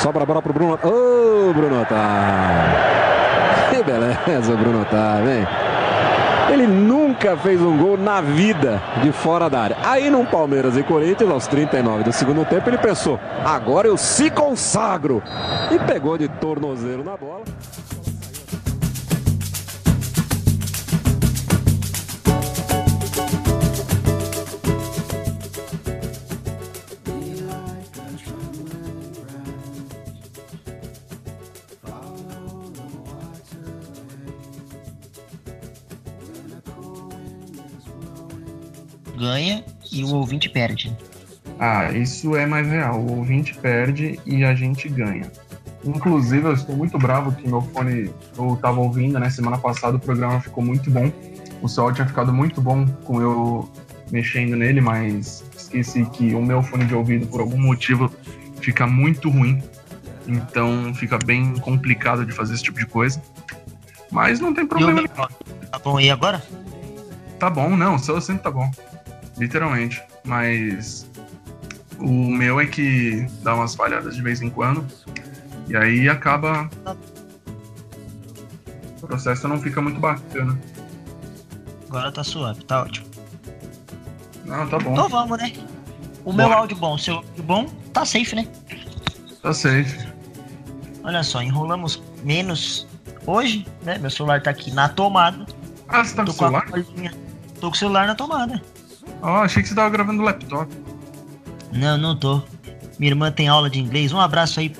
Sobra a bola pro Bruno. Ô, oh, Bruno Otávio. Que beleza, Bruno Otávio, hein? Ele nunca fez um gol na vida de fora da área. Aí no Palmeiras e Corinthians, aos 39 do segundo tempo, ele pensou: agora eu se consagro. E pegou de tornozeiro na bola. Ganha e o ouvinte perde. Ah, isso é mais real. O ouvinte perde e a gente ganha. Inclusive, eu estou muito bravo que meu fone eu estava ouvindo, né? Semana passada o programa ficou muito bom. O sol tinha ficado muito bom com eu mexendo nele, mas esqueci que o meu fone de ouvido, por algum motivo, fica muito ruim. Então fica bem complicado de fazer esse tipo de coisa. Mas não tem problema. Tá bom, e agora? Tá bom, não, o seu sempre tá bom literalmente. Mas o meu é que dá umas falhadas de vez em quando. E aí acaba. O processo não fica muito bacana. Agora tá suave, tá ótimo. Não, tá bom. Então vamos, né? O meu áudio bom, seu áudio bom, tá safe, né? Tá safe. Olha só, enrolamos menos hoje, né? Meu celular tá aqui na tomada. Ah, você tá com o celular? Tô com o celular na tomada. Ó, oh, achei que você tava gravando no laptop. Não, não tô. Minha irmã tem aula de inglês. Um abraço aí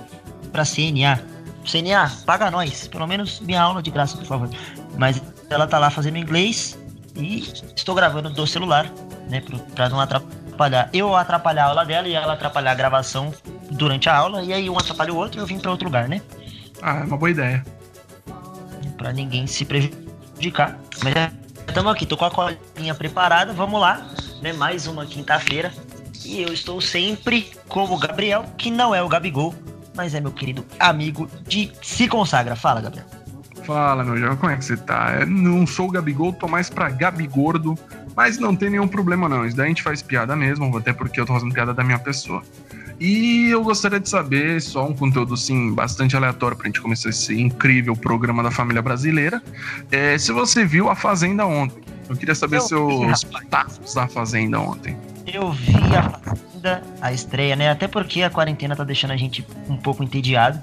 pra CNA. CNA, paga nós. Pelo menos minha aula de graça, por favor. Mas ela tá lá fazendo inglês e estou gravando do celular, né? Pra não atrapalhar. Eu atrapalhar a aula dela e ela atrapalhar a gravação durante a aula. E aí um atrapalha o outro e eu vim pra outro lugar, né? Ah, é uma boa ideia. Pra ninguém se prejudicar. Mas estamos aqui, tô com a colinha preparada, vamos lá né? Mais uma quinta-feira. E eu estou sempre como o Gabriel, que não é o Gabigol, mas é meu querido amigo de Se Consagra. Fala, Gabriel. Fala, meu jovem, como é que você tá? Eu não sou o Gabigol, tô mais pra Gabigordo, mas não tem nenhum problema não. Isso daí a gente faz piada mesmo, até porque eu tô fazendo piada da minha pessoa. E eu gostaria de saber, só um conteúdo assim, bastante aleatório pra gente começar esse incrível programa da família brasileira. É, se você viu a Fazenda ontem. Eu queria saber eu seus status da Fazenda ontem. Eu vi a Fazenda, a estreia, né? Até porque a quarentena tá deixando a gente um pouco entediado.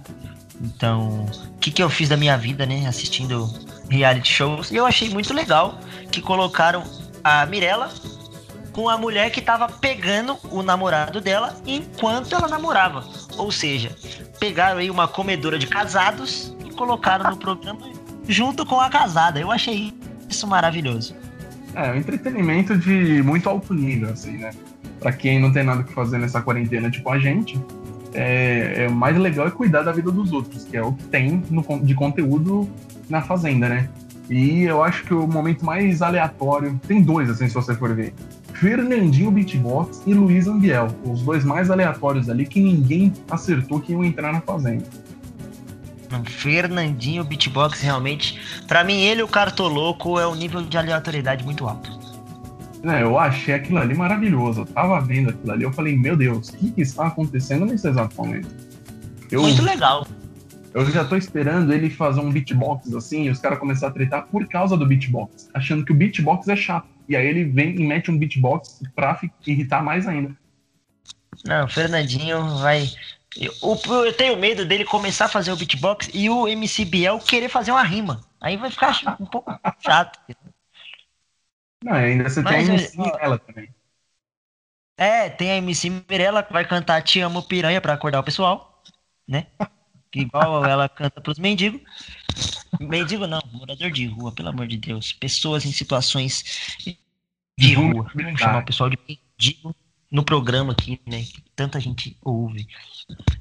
Então, o que, que eu fiz da minha vida, né? Assistindo reality shows. E eu achei muito legal que colocaram a Mirella com a mulher que tava pegando o namorado dela enquanto ela namorava. Ou seja, pegaram aí uma comedora de casados e colocaram no programa junto com a casada. Eu achei isso maravilhoso. É, um entretenimento de muito alto nível, assim, né? Pra quem não tem nada que fazer nessa quarentena, tipo a gente, é, é, o mais legal é cuidar da vida dos outros, que é o que tem no, de conteúdo na Fazenda, né? E eu acho que o momento mais aleatório, tem dois, assim, se você for ver. Fernandinho Beatbox e Luiz Ambiel, os dois mais aleatórios ali que ninguém acertou que iam entrar na Fazenda. Fernandinho Beatbox realmente, para mim ele o Cartoloco é um nível de aleatoriedade muito alto. É, eu achei aquilo ali maravilhoso. Eu tava vendo aquilo ali, eu falei, meu Deus, o que, que está acontecendo nesse exato momento? Eu, muito legal. Eu já tô esperando ele fazer um beatbox assim e os caras começarem a tretar por causa do beatbox, achando que o beatbox é chato. E aí ele vem e mete um beatbox pra irritar mais ainda. Não, o Fernandinho vai eu, eu, tenho medo dele começar a fazer o beatbox e o MC Biel querer fazer uma rima. Aí vai ficar um pouco chato. Não, ainda você Mas, tem a MC Mirella também. É, tem a MC Mirella que vai cantar Te Amo Piranha pra acordar o pessoal, né? Igual ela canta pros mendigos. Mendigo não, morador de rua, pelo amor de Deus. Pessoas em situações de rua. Vamos chamar o pessoal de mendigo no programa aqui, né? Que tanta gente ouve.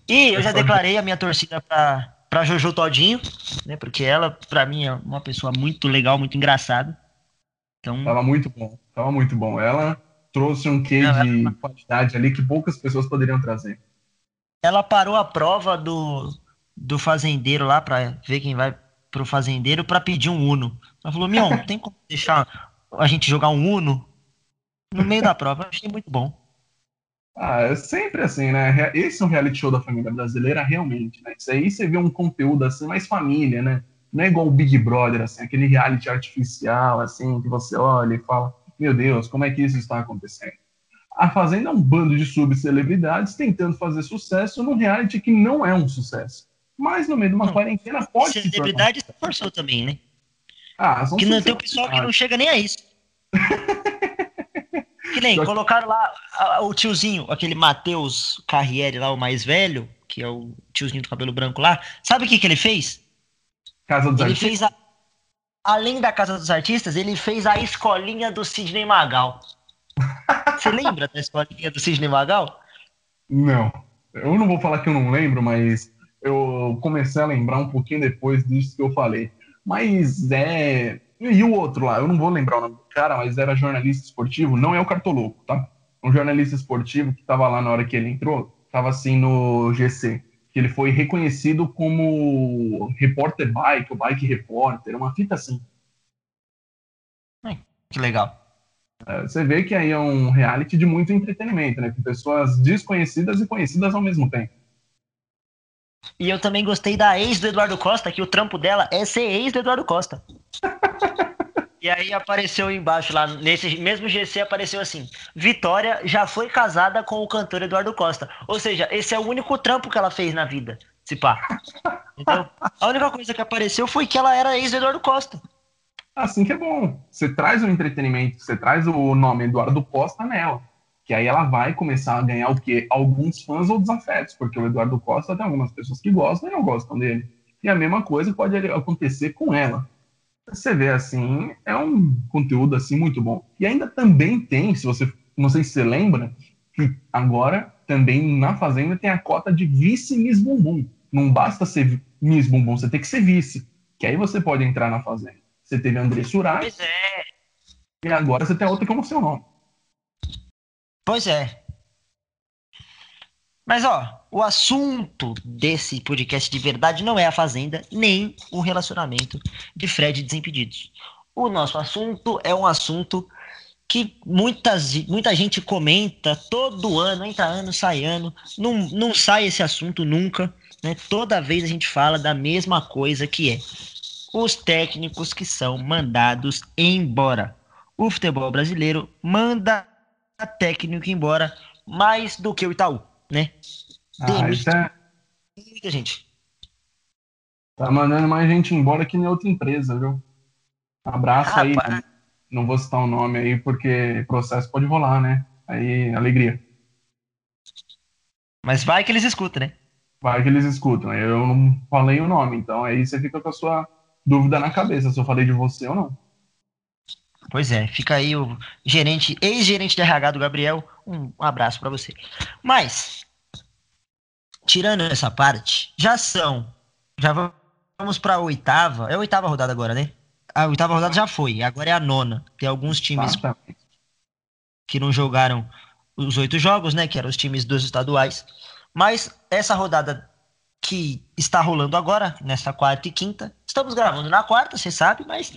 E eu já declarei a minha torcida pra, pra Jojo Todinho, né? Porque ela, pra mim, é uma pessoa muito legal, muito engraçada. Então... Tava muito bom, tava muito bom. Ela trouxe um quê Não, de ela... qualidade ali que poucas pessoas poderiam trazer. Ela parou a prova do, do fazendeiro lá pra ver quem vai pro fazendeiro pra pedir um Uno. Ela falou, Mion, tem como deixar a gente jogar um Uno? No meio da prova, eu achei muito bom. Ah, é sempre assim, né? Esse é um reality show da família brasileira, realmente, né? Isso aí você vê um conteúdo assim, mais família, né? Não é igual o Big Brother, assim, aquele reality artificial, assim, que você olha e fala, meu Deus, como é que isso está acontecendo? A Fazenda é um bando de subcelebridades tentando fazer sucesso num reality que não é um sucesso. Mas no meio de uma não, quarentena pode ser. Celebridade se forçou também, né? Ah, que não tem o pessoal que não chega nem a isso. que nem colocaram lá o tiozinho, aquele Matheus Carriere lá, o mais velho, que é o tiozinho do cabelo branco lá. Sabe o que, que ele fez? Casa dos ele Artistas. Fez a, além da Casa dos Artistas, ele fez a escolinha do Sidney Magal. Você lembra da escolinha do Sidney Magal? Não. Eu não vou falar que eu não lembro, mas eu comecei a lembrar um pouquinho depois disso que eu falei. Mas é. E o outro lá, eu não vou lembrar o nome do cara, mas era jornalista esportivo, não é o Cartoloco, tá? Um jornalista esportivo que tava lá na hora que ele entrou, tava assim no GC, que ele foi reconhecido como repórter bike, ou bike repórter, uma fita assim. Que legal. É, você vê que aí é um reality de muito entretenimento, né? Com pessoas desconhecidas e conhecidas ao mesmo tempo. E eu também gostei da ex do Eduardo Costa, que o trampo dela é ser ex do Eduardo Costa. e aí apareceu embaixo lá, nesse mesmo GC apareceu assim: Vitória já foi casada com o cantor Eduardo Costa. Ou seja, esse é o único trampo que ela fez na vida, se pá. Então, a única coisa que apareceu foi que ela era ex do Eduardo Costa. Assim que é bom. Você traz o entretenimento, você traz o nome Eduardo Costa nela que aí ela vai começar a ganhar o quê? Alguns fãs ou desafetos, porque o Eduardo Costa tem algumas pessoas que gostam e não gostam dele. E a mesma coisa pode acontecer com ela. Você vê assim, é um conteúdo assim muito bom. E ainda também tem, se você não sei se você lembra, que agora também na fazenda tem a cota de vice Miss Bumbum. Não basta ser Miss Bumbum, você tem que ser vice, que aí você pode entrar na fazenda. Você teve André Surak. Pois é. E agora você tem outra como seu nome. Pois é. Mas ó, o assunto desse podcast de verdade não é a Fazenda, nem o relacionamento de Fred e Desimpedidos. O nosso assunto é um assunto que muitas, muita gente comenta todo ano, entra ano, sai ano, não, não sai esse assunto nunca, né? Toda vez a gente fala da mesma coisa que é os técnicos que são mandados embora. O futebol brasileiro manda técnico embora mais do que o Itaú, né? Ah, isso é... muita gente. Tá mandando mais gente embora que em outra empresa, viu? Abraço aí. Né? Não vou citar o nome aí, porque processo pode rolar, né? Aí, alegria. Mas vai que eles escutam, né? Vai que eles escutam. Eu não falei o nome, então aí você fica com a sua dúvida na cabeça se eu falei de você ou não. Pois é, fica aí o gerente, ex-gerente de RH do Gabriel, um abraço para você. Mas, tirando essa parte, já são, já vamos para a oitava, é a oitava rodada agora, né? A oitava rodada já foi, agora é a nona. Tem alguns times que não jogaram os oito jogos, né? Que eram os times dos estaduais. Mas essa rodada que está rolando agora, nessa quarta e quinta, estamos gravando na quarta, você sabe, mas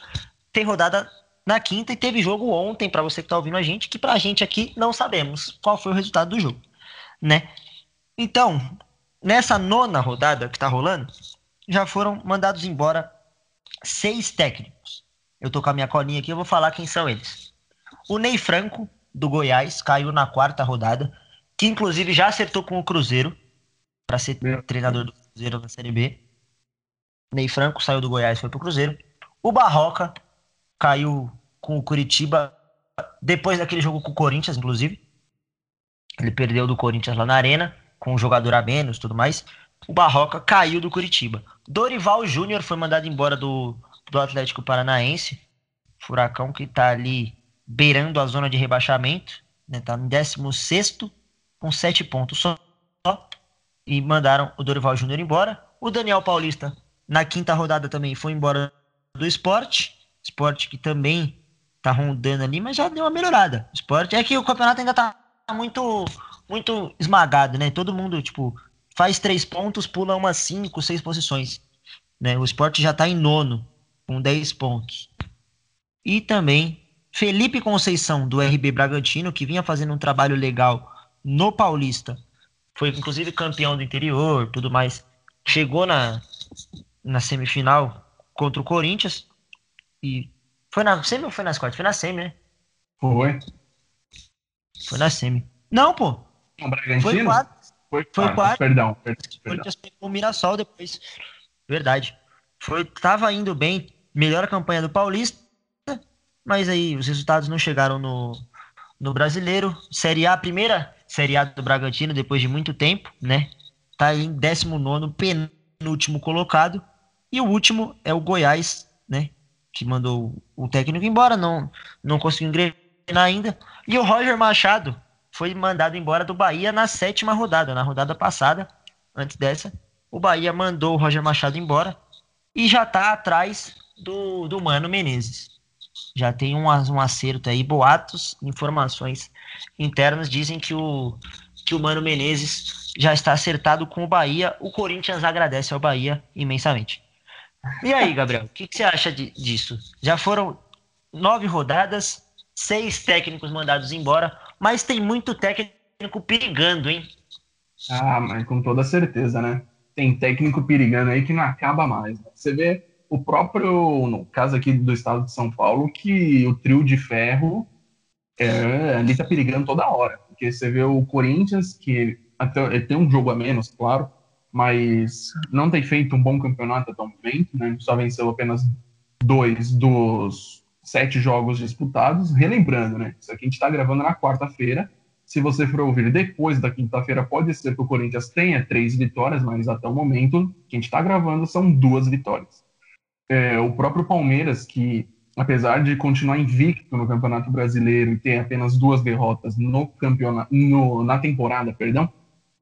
tem rodada na quinta e teve jogo ontem, para você que está ouvindo a gente, que para a gente aqui não sabemos qual foi o resultado do jogo, né? Então, nessa nona rodada que está rolando, já foram mandados embora seis técnicos. Eu tô com a minha colinha aqui, eu vou falar quem são eles. O Ney Franco, do Goiás, caiu na quarta rodada, que inclusive já acertou com o Cruzeiro para ser Meu. treinador do Cruzeiro na Série B. Ney Franco saiu do Goiás, foi pro Cruzeiro. O Barroca caiu com o Curitiba depois daquele jogo com o Corinthians, inclusive. Ele perdeu do Corinthians lá na Arena, com um jogador a menos tudo mais. O Barroca caiu do Curitiba. Dorival Júnior foi mandado embora do, do Atlético Paranaense. Furacão que tá ali beirando a zona de rebaixamento. Né, tá no 16 com 7 pontos só. E mandaram o Dorival Júnior embora. O Daniel Paulista, na quinta rodada, também foi embora do esporte. Esporte que também tá rondando ali, mas já deu uma melhorada. O esporte é que o campeonato ainda tá muito muito esmagado, né? Todo mundo, tipo, faz três pontos, pula umas cinco, seis posições. Né? O esporte já tá em nono, com 10 pontos. E também Felipe Conceição, do RB Bragantino, que vinha fazendo um trabalho legal no Paulista. Foi inclusive campeão do interior, tudo mais. Chegou na, na semifinal contra o Corinthians e foi na semi ou foi nas quartas? Foi na semi, né? Foi. Foi na semi. Não, pô. O Bragantino? Foi quatro. Foi Foi quartas, quartas. Perdão, per- O perdão. Corinthians pegou o Mirassol depois. Verdade. Foi, tava indo bem, melhor campanha do Paulista, mas aí os resultados não chegaram no, no Brasileiro. Série A, primeira Série A do Bragantino depois de muito tempo, né? Tá em 19 penúltimo colocado. E o último é o Goiás, né? Que mandou o técnico embora, não, não conseguiu engrenar ainda. E o Roger Machado foi mandado embora do Bahia na sétima rodada, na rodada passada, antes dessa. O Bahia mandou o Roger Machado embora e já tá atrás do, do Mano Menezes. Já tem um, um acerto aí, boatos, informações internas dizem que o, que o Mano Menezes já está acertado com o Bahia. O Corinthians agradece ao Bahia imensamente. E aí, Gabriel, o que, que você acha de- disso? Já foram nove rodadas, seis técnicos mandados embora, mas tem muito técnico perigando, hein? Ah, mas com toda certeza, né? Tem técnico perigando aí que não acaba mais. né? Você vê o próprio, no caso aqui do estado de São Paulo, que o trio de ferro é, ali tá perigando toda hora. Porque você vê o Corinthians, que até, tem um jogo a menos, claro, mas não tem feito um bom campeonato até o momento, né? Só venceu apenas dois dos sete jogos disputados. Relembrando, né? Isso aqui a gente tá gravando na quarta-feira. Se você for ouvir depois da quinta-feira, pode ser que o Corinthians tenha três vitórias, mas até o momento que a gente está gravando são duas vitórias. É, o próprio Palmeiras, que apesar de continuar invicto no Campeonato Brasileiro e ter apenas duas derrotas no campeonato, no- na temporada, perdão,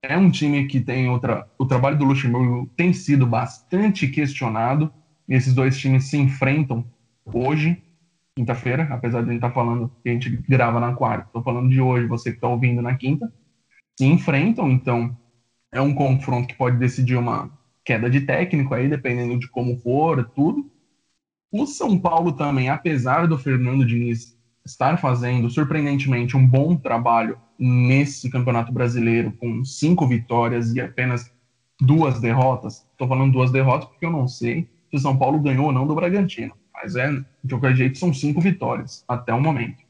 é um time que tem outra. O trabalho do Luxemburgo tem sido bastante questionado. Esses dois times se enfrentam hoje, quinta-feira, apesar de a gente estar falando que a gente grava na quarta. Estou falando de hoje, você que está ouvindo na quinta. Se enfrentam, então é um confronto que pode decidir uma queda de técnico aí, dependendo de como for, tudo. O São Paulo também, apesar do Fernando Diniz estar fazendo surpreendentemente um bom trabalho nesse Campeonato Brasileiro, com cinco vitórias e apenas duas derrotas. Estou falando duas derrotas porque eu não sei se o São Paulo ganhou ou não do Bragantino, mas é de qualquer jeito são cinco vitórias até o momento.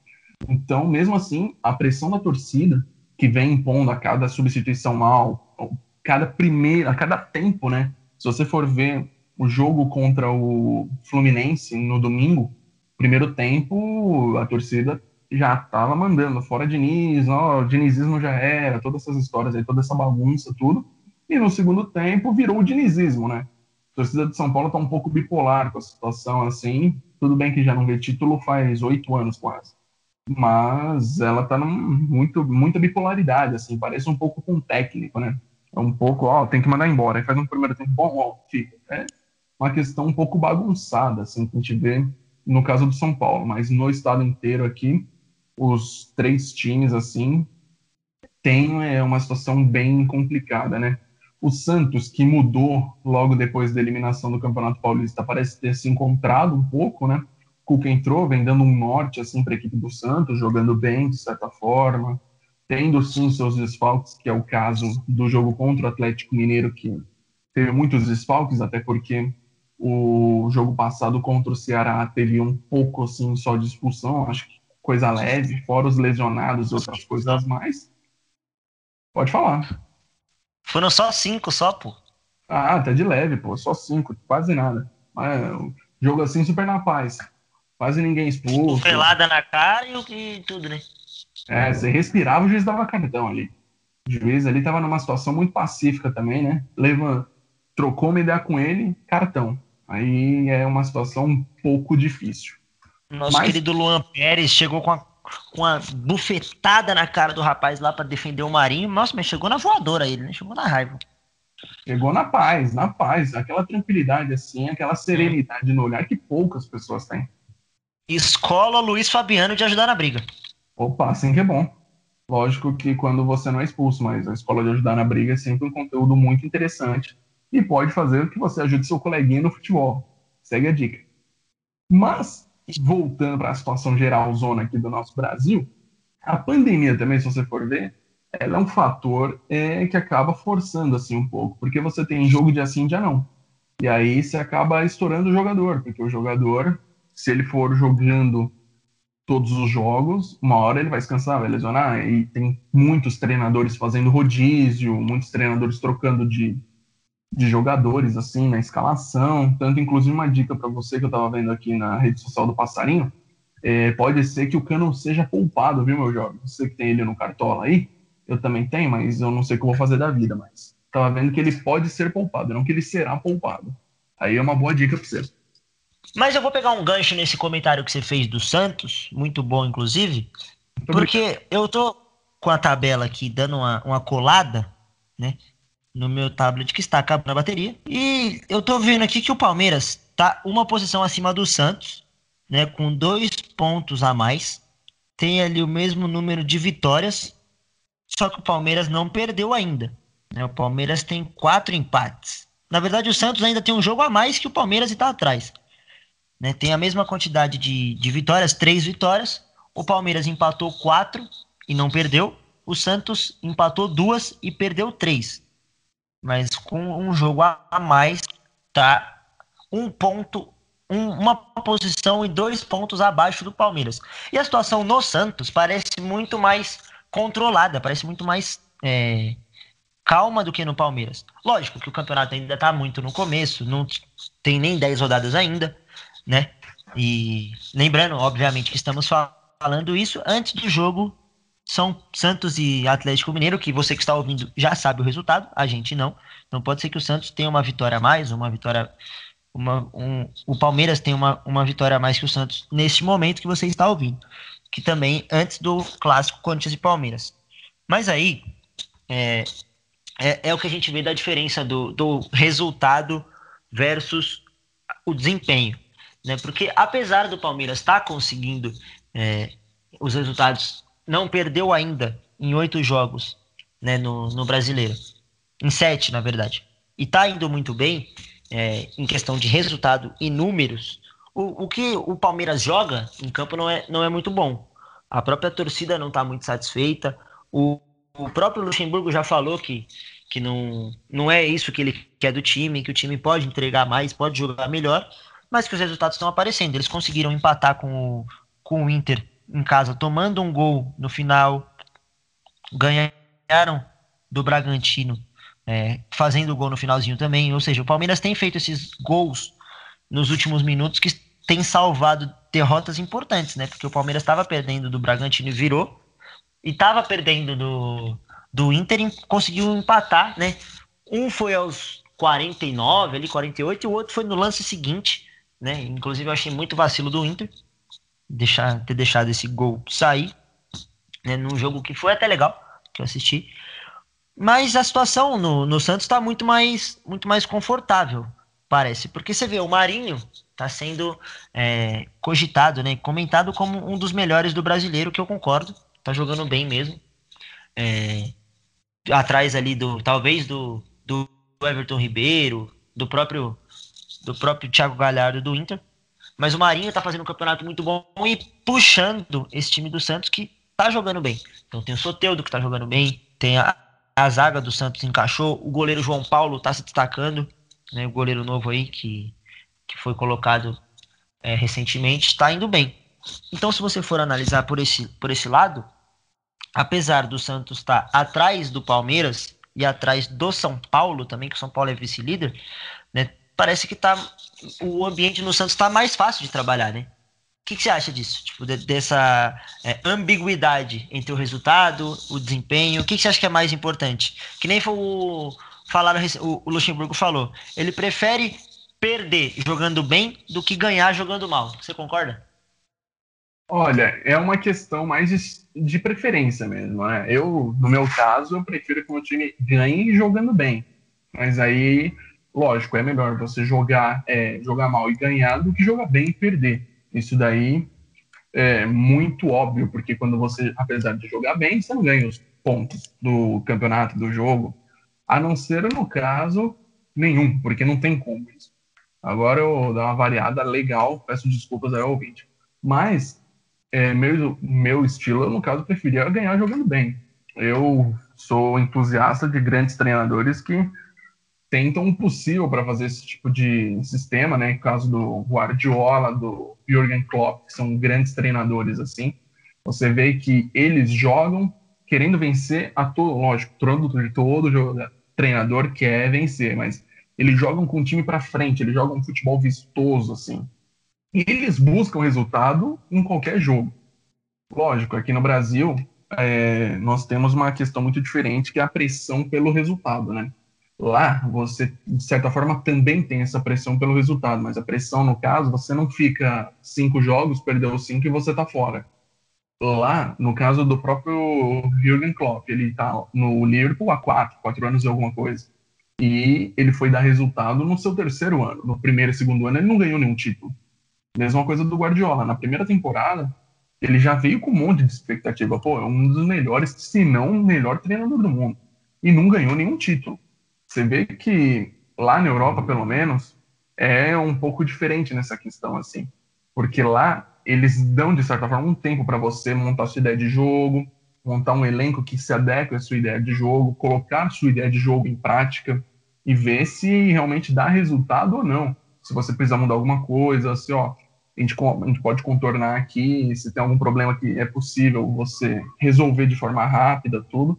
Então, mesmo assim, a pressão da torcida que vem impondo a cada substituição mal, cada primeira, a cada tempo, né? Se você for ver o jogo contra o Fluminense no domingo, primeiro tempo, a torcida já estava mandando fora Diniz, ó, dinizismo já era, todas essas histórias aí, toda essa bagunça, tudo. E no segundo tempo virou o dinizismo, né? A torcida de São Paulo tá um pouco bipolar com a situação assim. Tudo bem que já não vê título faz oito anos quase. Mas ela tá num, muito, muita bipolaridade, assim, parece um pouco com o técnico, né? É um pouco, ó, tem que mandar embora. Aí faz um primeiro tempo bom, ó, fica. É uma questão um pouco bagunçada, assim, que a gente vê no caso do São Paulo, mas no estado inteiro aqui, os três times, assim, tem é, uma situação bem complicada, né? O Santos, que mudou logo depois da eliminação do Campeonato Paulista, parece ter se encontrado um pouco, né? Cuca entrou, vem dando um norte, assim, para a equipe do Santos, jogando bem, de certa forma, tendo, sim, seus desfalques, que é o caso do jogo contra o Atlético Mineiro, que teve muitos desfalques, até porque o jogo passado contra o Ceará teve um pouco, assim, só de expulsão, acho que coisa leve, fora os lesionados e outras coisas mais. Pode falar. Foram só cinco, só, pô. Ah, tá de leve, pô, só cinco, quase nada. Mas, jogo assim, super na paz. Quase ninguém expulso. Pelada na cara e o que tudo, né? É, você respirava, o juiz dava cartão ali. O juiz ali tava numa situação muito pacífica também, né? Leva, trocou uma ideia com ele, cartão. Aí é uma situação um pouco difícil. Nosso Mas- querido Luan Pérez chegou com a, com a bufetada na cara do rapaz lá pra defender o Marinho. Nossa, mas chegou na voadora ele, né? Chegou na raiva. Chegou na paz, na paz. Aquela tranquilidade assim, aquela serenidade no olhar que poucas pessoas têm. Escola Luiz Fabiano de ajudar na briga. Opa, assim que é bom. Lógico que quando você não é expulso, mas a escola de ajudar na briga é sempre um conteúdo muito interessante e pode fazer que você ajude seu coleguinha no futebol. Segue a dica. Mas, voltando para a situação geral zona aqui do nosso Brasil, a pandemia também, se você for ver, ela é um fator é, que acaba forçando assim um pouco, porque você tem jogo de assim dia não. E aí você acaba estourando o jogador, porque o jogador, se ele for jogando todos os jogos, uma hora ele vai se cansar, vai lesionar. E tem muitos treinadores fazendo rodízio, muitos treinadores trocando de, de jogadores assim na escalação. Tanto, inclusive, uma dica para você que eu estava vendo aqui na rede social do Passarinho: é, pode ser que o Cano seja poupado, viu, meu jovem? Você que tem ele no cartola aí, eu também tenho, mas eu não sei o que eu vou fazer da vida. Mas estava vendo que ele pode ser poupado, não que ele será poupado. Aí é uma boa dica para você. Mas eu vou pegar um gancho nesse comentário que você fez do Santos, muito bom, inclusive, muito porque obrigado. eu tô com a tabela aqui dando uma, uma colada, né? No meu tablet que está acabando a bateria. E eu tô vendo aqui que o Palmeiras tá uma posição acima do Santos, né? Com dois pontos a mais. Tem ali o mesmo número de vitórias. Só que o Palmeiras não perdeu ainda. Né? O Palmeiras tem quatro empates. Na verdade, o Santos ainda tem um jogo a mais que o Palmeiras e está atrás. Né? Tem a mesma quantidade de, de vitórias, três vitórias. O Palmeiras empatou quatro e não perdeu. O Santos empatou duas e perdeu três. Mas com um jogo a mais, tá um ponto, um, uma posição e dois pontos abaixo do Palmeiras. E a situação no Santos parece muito mais controlada, parece muito mais é, calma do que no Palmeiras. Lógico que o campeonato ainda está muito no começo, não tem nem 10 rodadas ainda, né? E lembrando, obviamente, que estamos falando isso antes do jogo São Santos e Atlético Mineiro, que você que está ouvindo já sabe o resultado, a gente não. Então pode ser que o Santos tenha uma vitória a mais, uma vitória. Uma, um, o Palmeiras tem uma, uma vitória a mais que o Santos neste momento que você está ouvindo. Que também antes do clássico Corinthians e Palmeiras. Mas aí, é, é, é o que a gente vê da diferença do, do resultado versus o desempenho. Né? Porque apesar do Palmeiras estar tá conseguindo é, os resultados, não perdeu ainda em oito jogos né, no, no brasileiro. Em sete, na verdade. E está indo muito bem é, em questão de resultado e números. O, o que o Palmeiras joga em campo não é, não é muito bom. A própria torcida não está muito satisfeita. O, o próprio Luxemburgo já falou que, que não, não é isso que ele quer do time, que o time pode entregar mais, pode jogar melhor, mas que os resultados estão aparecendo. Eles conseguiram empatar com o, com o Inter em casa, tomando um gol no final, ganharam do Bragantino, é, fazendo gol no finalzinho também. Ou seja, o Palmeiras tem feito esses gols nos últimos minutos que tem salvado derrotas importantes, né? Porque o Palmeiras estava perdendo do Bragantino e virou e estava perdendo do, do Inter e conseguiu empatar, né? Um foi aos 49, ali 48, e o outro foi no lance seguinte, né? Inclusive eu achei muito vacilo do Inter deixar, ter deixado esse gol sair, né? Num jogo que foi até legal, que eu assisti. Mas a situação no, no Santos está muito mais, muito mais confortável, parece. Porque você vê, o Marinho está sendo é, cogitado, né? Comentado como um dos melhores do brasileiro, que eu concordo tá jogando bem mesmo. É, atrás ali do, talvez do, do Everton Ribeiro, do próprio do próprio Thiago Galhardo do Inter. Mas o Marinho tá fazendo um campeonato muito bom e puxando esse time do Santos que tá jogando bem. Então tem o Soteudo que tá jogando bem, tem a, a zaga do Santos encaixou, o goleiro João Paulo tá se destacando, né, o goleiro novo aí que, que foi colocado é, recentemente, está indo bem. Então se você for analisar por esse, por esse lado, apesar do Santos estar atrás do Palmeiras e atrás do São Paulo também, que o São Paulo é vice-líder, né? Parece que tá, o ambiente no Santos está mais fácil de trabalhar, né? O que, que você acha disso? Tipo, de, dessa é, ambiguidade entre o resultado, o desempenho. O que, que você acha que é mais importante? Que nem foi o, falaram, o, o Luxemburgo falou. Ele prefere perder jogando bem do que ganhar jogando mal. Você concorda? Olha, é uma questão mais de, de, preferência mesmo, né? Eu, no meu caso, eu prefiro que o meu time ganhe jogando bem. Mas aí, lógico, é melhor você jogar, é, jogar mal e ganhar do que jogar bem e perder. Isso daí é muito óbvio, porque quando você, apesar de jogar bem, você não ganha os pontos do campeonato, do jogo. A não ser, no caso, nenhum, porque não tem como isso. Agora eu dar uma variada legal, peço desculpas aí ao ouvinte. Mas é, meu, meu estilo, no caso, preferia ganhar jogando bem. eu sou entusiasta de grandes treinadores que tentam o possível para fazer esse tipo de sistema, né? No caso do Guardiola, do Jürgen Klopp, que são grandes treinadores assim. Você vê que eles jogam querendo vencer a todo, lógico, todo, todo jogador, treinador quer vencer, mas eles jogam com o time para frente, eles jogam um futebol vistoso assim. E eles buscam resultado em qualquer jogo. Lógico, aqui no Brasil é, nós temos uma questão muito diferente que é a pressão pelo resultado, né? Lá, você, de certa forma, também tem essa pressão pelo resultado, mas a pressão, no caso, você não fica cinco jogos, perdeu cinco e você tá fora. Lá, no caso do próprio Jürgen Klopp, ele tá no Liverpool há quatro, quatro anos e alguma coisa. E ele foi dar resultado no seu terceiro ano. No primeiro e segundo ano, ele não ganhou nenhum título. Mesma coisa do Guardiola. Na primeira temporada, ele já veio com um monte de expectativa. Pô, é um dos melhores, se não o melhor treinador do mundo. E não ganhou nenhum título. Você vê que lá na Europa, pelo menos, é um pouco diferente nessa questão, assim. Porque lá eles dão, de certa forma, um tempo para você montar sua ideia de jogo, montar um elenco que se adeque à sua ideia de jogo, colocar sua ideia de jogo em prática e ver se realmente dá resultado ou não. Se você precisar mudar alguma coisa, se ó, a gente, a gente pode contornar aqui, se tem algum problema que é possível você resolver de forma rápida, tudo.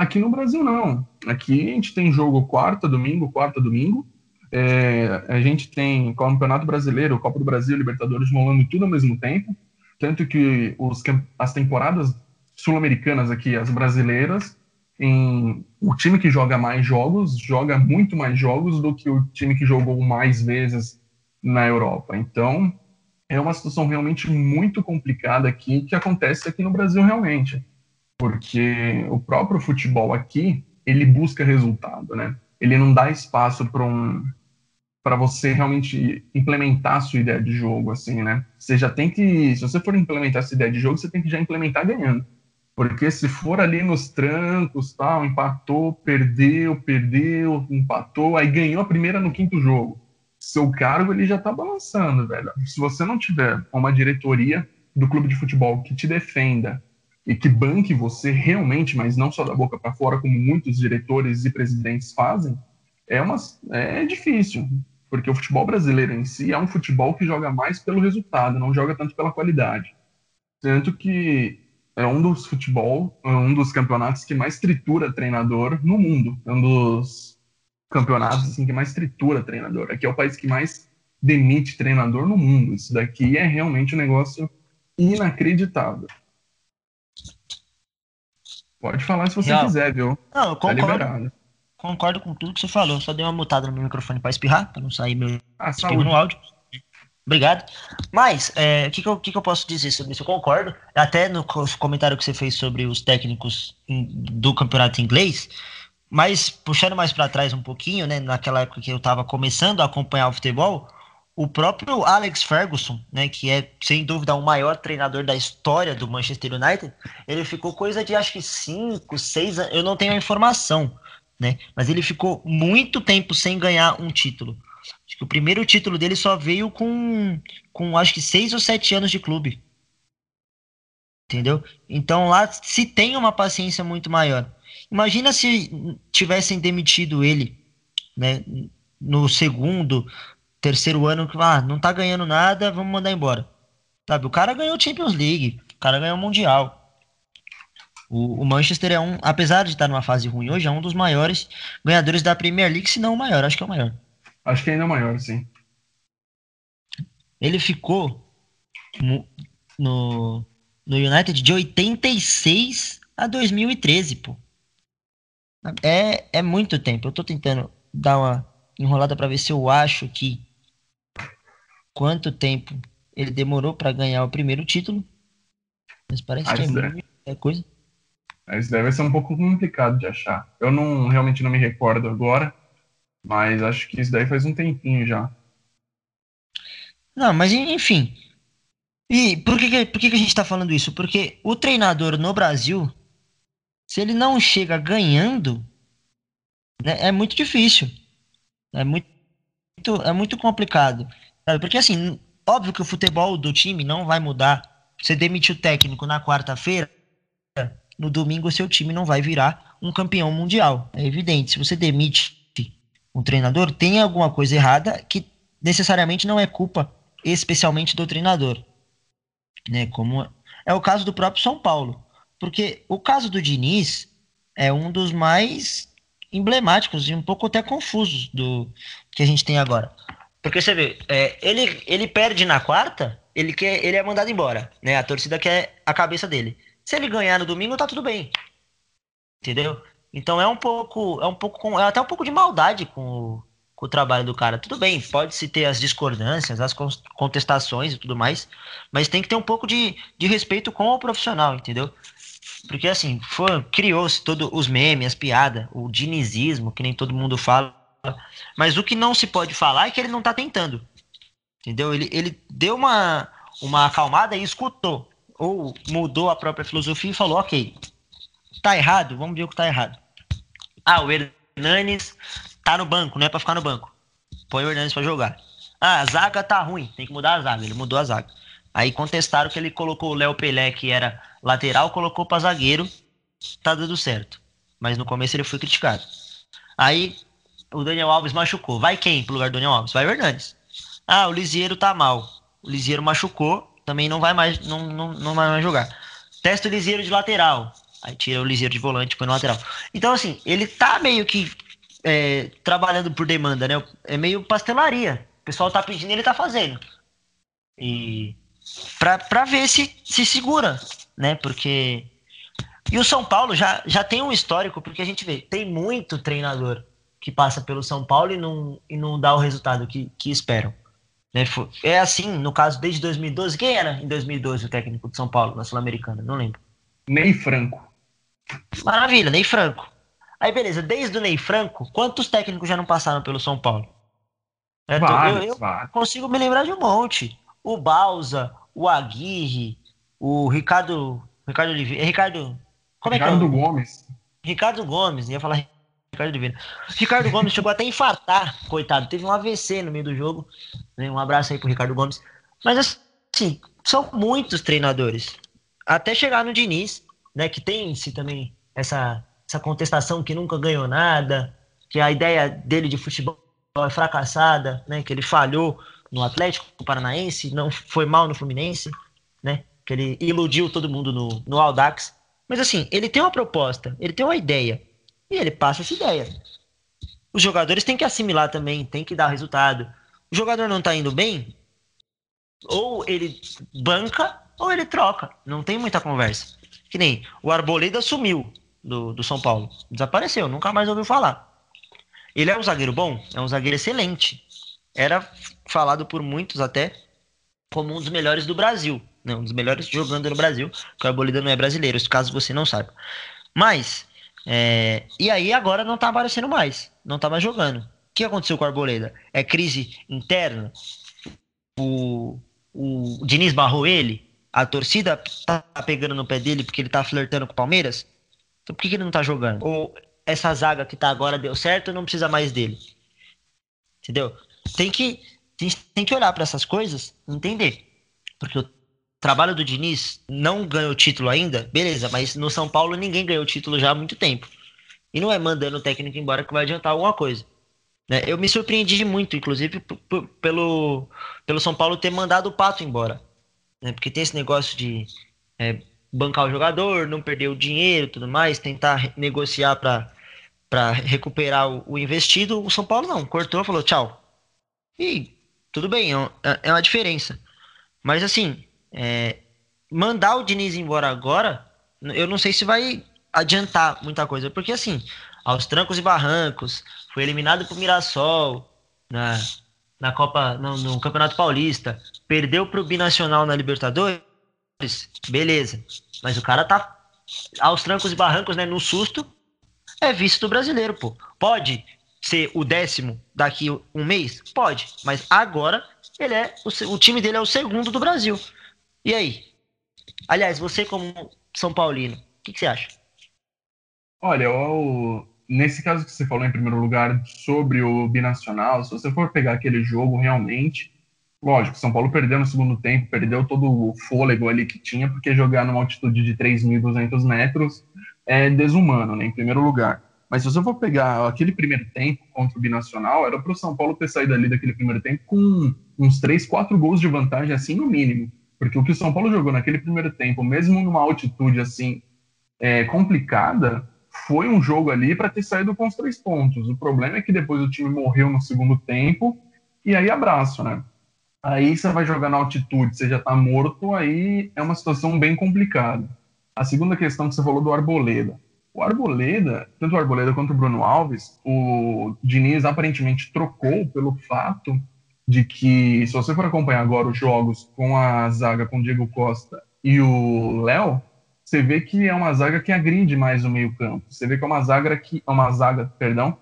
Aqui no Brasil, não. Aqui a gente tem jogo quarta, domingo, quarta, domingo. É, a gente tem Campeonato Brasileiro, Copa do Brasil, Libertadores rolando tudo ao mesmo tempo. Tanto que os, as temporadas sul-americanas aqui, as brasileiras, em, o time que joga mais jogos joga muito mais jogos do que o time que jogou mais vezes na Europa. Então, é uma situação realmente muito complicada aqui que acontece aqui no Brasil realmente porque o próprio futebol aqui ele busca resultado, né? Ele não dá espaço para um para você realmente implementar a sua ideia de jogo, assim, né? Você já tem que, se você for implementar essa ideia de jogo, você tem que já implementar ganhando, porque se for ali nos trancos, tal, empatou, perdeu, perdeu, empatou, aí ganhou a primeira no quinto jogo, seu cargo ele já tá balançando, velho. Se você não tiver uma diretoria do clube de futebol que te defenda e que banque você realmente, mas não só da boca para fora, como muitos diretores e presidentes fazem, é, uma, é difícil, porque o futebol brasileiro em si é um futebol que joga mais pelo resultado, não joga tanto pela qualidade. Tanto que é um dos futebol, é um dos campeonatos que mais tritura treinador no mundo. É um dos campeonatos assim, que mais tritura treinador. Aqui é o país que mais demite treinador no mundo. Isso daqui é realmente um negócio inacreditável. Pode falar se você Real. quiser, viu? Não, eu tá concordo. Tá concordo com tudo que você falou. Só dei uma mutada no meu microfone para espirrar, para não sair meu ah, espirro no áudio. Obrigado. Mas, é, o que, que, eu, que, que eu posso dizer sobre isso? Eu concordo. Até no comentário que você fez sobre os técnicos do campeonato inglês, mas puxando mais para trás um pouquinho, né? Naquela época que eu estava começando a acompanhar o futebol, o próprio Alex Ferguson, né, que é sem dúvida o maior treinador da história do Manchester United, ele ficou coisa de acho que 5, 6 anos, eu não tenho a informação, né, mas ele ficou muito tempo sem ganhar um título. Acho que o primeiro título dele só veio com, com acho que 6 ou 7 anos de clube. Entendeu? Então lá se tem uma paciência muito maior. Imagina se tivessem demitido ele, né, no segundo, terceiro ano que ah, não tá ganhando nada, vamos mandar embora. Sabe, o cara ganhou Champions League, o cara ganhou o Mundial. O, o, Manchester é um, apesar de estar numa fase ruim hoje, é um dos maiores ganhadores da Premier League, se não o maior, acho que é o maior. Acho que ainda é o maior, sim. Ele ficou no, no, no United de 86 a 2013, pô. É, é muito tempo. Eu tô tentando dar uma enrolada para ver se eu acho que quanto tempo ele demorou para ganhar o primeiro título. Mas parece ah, que é muita é coisa. Isso deve ser um pouco complicado de achar. Eu não realmente não me recordo agora, mas acho que isso daí faz um tempinho já. Não, mas enfim. E por que, por que a gente está falando isso? Porque o treinador no Brasil, se ele não chega ganhando, né, é muito difícil. É muito, é muito complicado. Porque assim, óbvio que o futebol do time não vai mudar. Você demite o técnico na quarta-feira, no domingo o seu time não vai virar um campeão mundial. É evidente. Se você demite um treinador, tem alguma coisa errada que necessariamente não é culpa especialmente do treinador. Né? Como é o caso do próprio São Paulo. Porque o caso do Diniz é um dos mais emblemáticos e um pouco até confusos do que a gente tem agora. Porque você vê, é, ele, ele perde na quarta, ele quer, ele é mandado embora, né? A torcida quer a cabeça dele. Se ele ganhar no domingo, tá tudo bem. Entendeu? Então é um pouco, é um pouco, é até um pouco de maldade com o, com o trabalho do cara. Tudo bem, pode-se ter as discordâncias, as contestações e tudo mais, mas tem que ter um pouco de, de respeito com o profissional, entendeu? Porque assim, criou-se todos os memes, as piadas, o dinizismo, que nem todo mundo fala. Mas o que não se pode falar é que ele não tá tentando. Entendeu? Ele, ele deu uma, uma acalmada e escutou. Ou mudou a própria filosofia e falou, ok, tá errado, vamos ver o que tá errado. Ah, o Hernanes tá no banco, não é pra ficar no banco. Põe o Hernanes pra jogar. Ah, a zaga tá ruim, tem que mudar a zaga. Ele mudou a zaga. Aí contestaram que ele colocou o Léo Pelé, que era lateral, colocou para zagueiro, tá dando certo. Mas no começo ele foi criticado. Aí o Daniel Alves machucou. Vai quem pro lugar do Daniel Alves? Vai o Hernandes. Ah, o Lisieiro tá mal. O Lisieiro machucou, também não vai mais, não, não, não vai mais jogar. Testa o Lisieiro de lateral. Aí tira o Lisieiro de volante, põe no lateral. Então, assim, ele tá meio que é, trabalhando por demanda, né? É meio pastelaria. O pessoal tá pedindo, ele tá fazendo. E para ver se se segura, né? Porque e o São Paulo já, já tem um histórico, porque a gente vê, tem muito treinador que passa pelo São Paulo e não, e não dá o resultado que, que esperam. Né? É assim, no caso, desde 2012. Quem era em 2012 o técnico de São Paulo na Sul-Americana? Não lembro. Ney Franco. Maravilha, Ney Franco. Aí, beleza, desde o Ney Franco, quantos técnicos já não passaram pelo São Paulo? É, vários, eu, eu consigo me lembrar de um monte. O Balsa, o Aguirre, o Ricardo. Ricardo Oliveira. Ricardo. Como Ricardo é que é? Gomes. Ricardo Gomes, ia falar Ricardo Oliveira. Ricardo Gomes chegou até a infartar, coitado. Teve um AVC no meio do jogo. Um abraço aí pro Ricardo Gomes. Mas assim, são muitos treinadores. Até chegar no Diniz, né? Que tem se também essa, essa contestação que nunca ganhou nada, que a ideia dele de futebol é fracassada, né? Que ele falhou no Atlético Paranaense, não foi mal no Fluminense, né? Que ele iludiu todo mundo no, no Aldax. Mas assim, ele tem uma proposta, ele tem uma ideia. E ele passa essa ideia. Os jogadores têm que assimilar também, tem que dar resultado. O jogador não tá indo bem, ou ele banca ou ele troca. Não tem muita conversa. Que nem o Arboleda sumiu do, do São Paulo. Desapareceu, nunca mais ouviu falar. Ele é um zagueiro bom? É um zagueiro excelente era falado por muitos até como um dos melhores do Brasil. Né? Um dos melhores jogando no Brasil, que o Arboleda não é brasileiro, caso você não saiba. Mas, é, e aí agora não tá aparecendo mais, não tá mais jogando. O que aconteceu com o Arboleda? É crise interna? O, o Diniz barrou ele? A torcida tá pegando no pé dele porque ele tá flertando com o Palmeiras? Então por que, que ele não tá jogando? Ou essa zaga que tá agora deu certo não precisa mais dele? Entendeu? tem que, tem, tem que olhar para essas coisas entender. Porque o trabalho do Diniz não ganhou título ainda, beleza, mas no São Paulo ninguém ganhou título já há muito tempo. E não é mandando o técnico embora que vai adiantar alguma coisa. Né? Eu me surpreendi muito, inclusive, pelo, pelo São Paulo ter mandado o Pato embora. Né? Porque tem esse negócio de é, bancar o jogador, não perder o dinheiro tudo mais, tentar negociar para recuperar o, o investido. O São Paulo não, cortou, falou tchau, e tudo bem, é, é uma diferença. Mas assim, é, mandar o Diniz embora agora, eu não sei se vai adiantar muita coisa. Porque assim, aos trancos e barrancos, foi eliminado pro Mirassol na, na Copa, no, no Campeonato Paulista, perdeu pro Binacional na Libertadores, beleza. Mas o cara tá aos trancos e barrancos, né, no susto, é vice do brasileiro, pô. Pode ser o décimo daqui um mês? Pode, mas agora ele é o, o time dele é o segundo do Brasil. E aí? Aliás, você como São Paulino, o que, que, você acha? Olha, eu, nesse caso que você falou em primeiro lugar sobre o binacional, se você for pegar aquele jogo realmente, Lógico, São Paulo perdeu no segundo tempo, perdeu todo o fôlego ali que tinha, porque jogar numa altitude de 3.200 metros é desumano, né, em primeiro lugar. Mas se você for pegar aquele primeiro tempo contra o Binacional, era para o São Paulo ter saído ali daquele primeiro tempo com uns 3, 4 gols de vantagem, assim, no mínimo. Porque o que o São Paulo jogou naquele primeiro tempo, mesmo numa altitude assim é, complicada, foi um jogo ali para ter saído com os três pontos. O problema é que depois o time morreu no segundo tempo, e aí abraço, né? Aí você vai jogar na altitude, você já está morto, aí é uma situação bem complicada. A segunda questão que você falou do Arboleda. O Arboleda, tanto o Arboleda quanto o Bruno Alves, o Diniz aparentemente trocou pelo fato de que, se você for acompanhar agora os jogos com a zaga com o Diego Costa e o Léo, você vê que é uma zaga que agride mais o meio-campo. Você vê que é uma zaga que é uma zaga, perdão,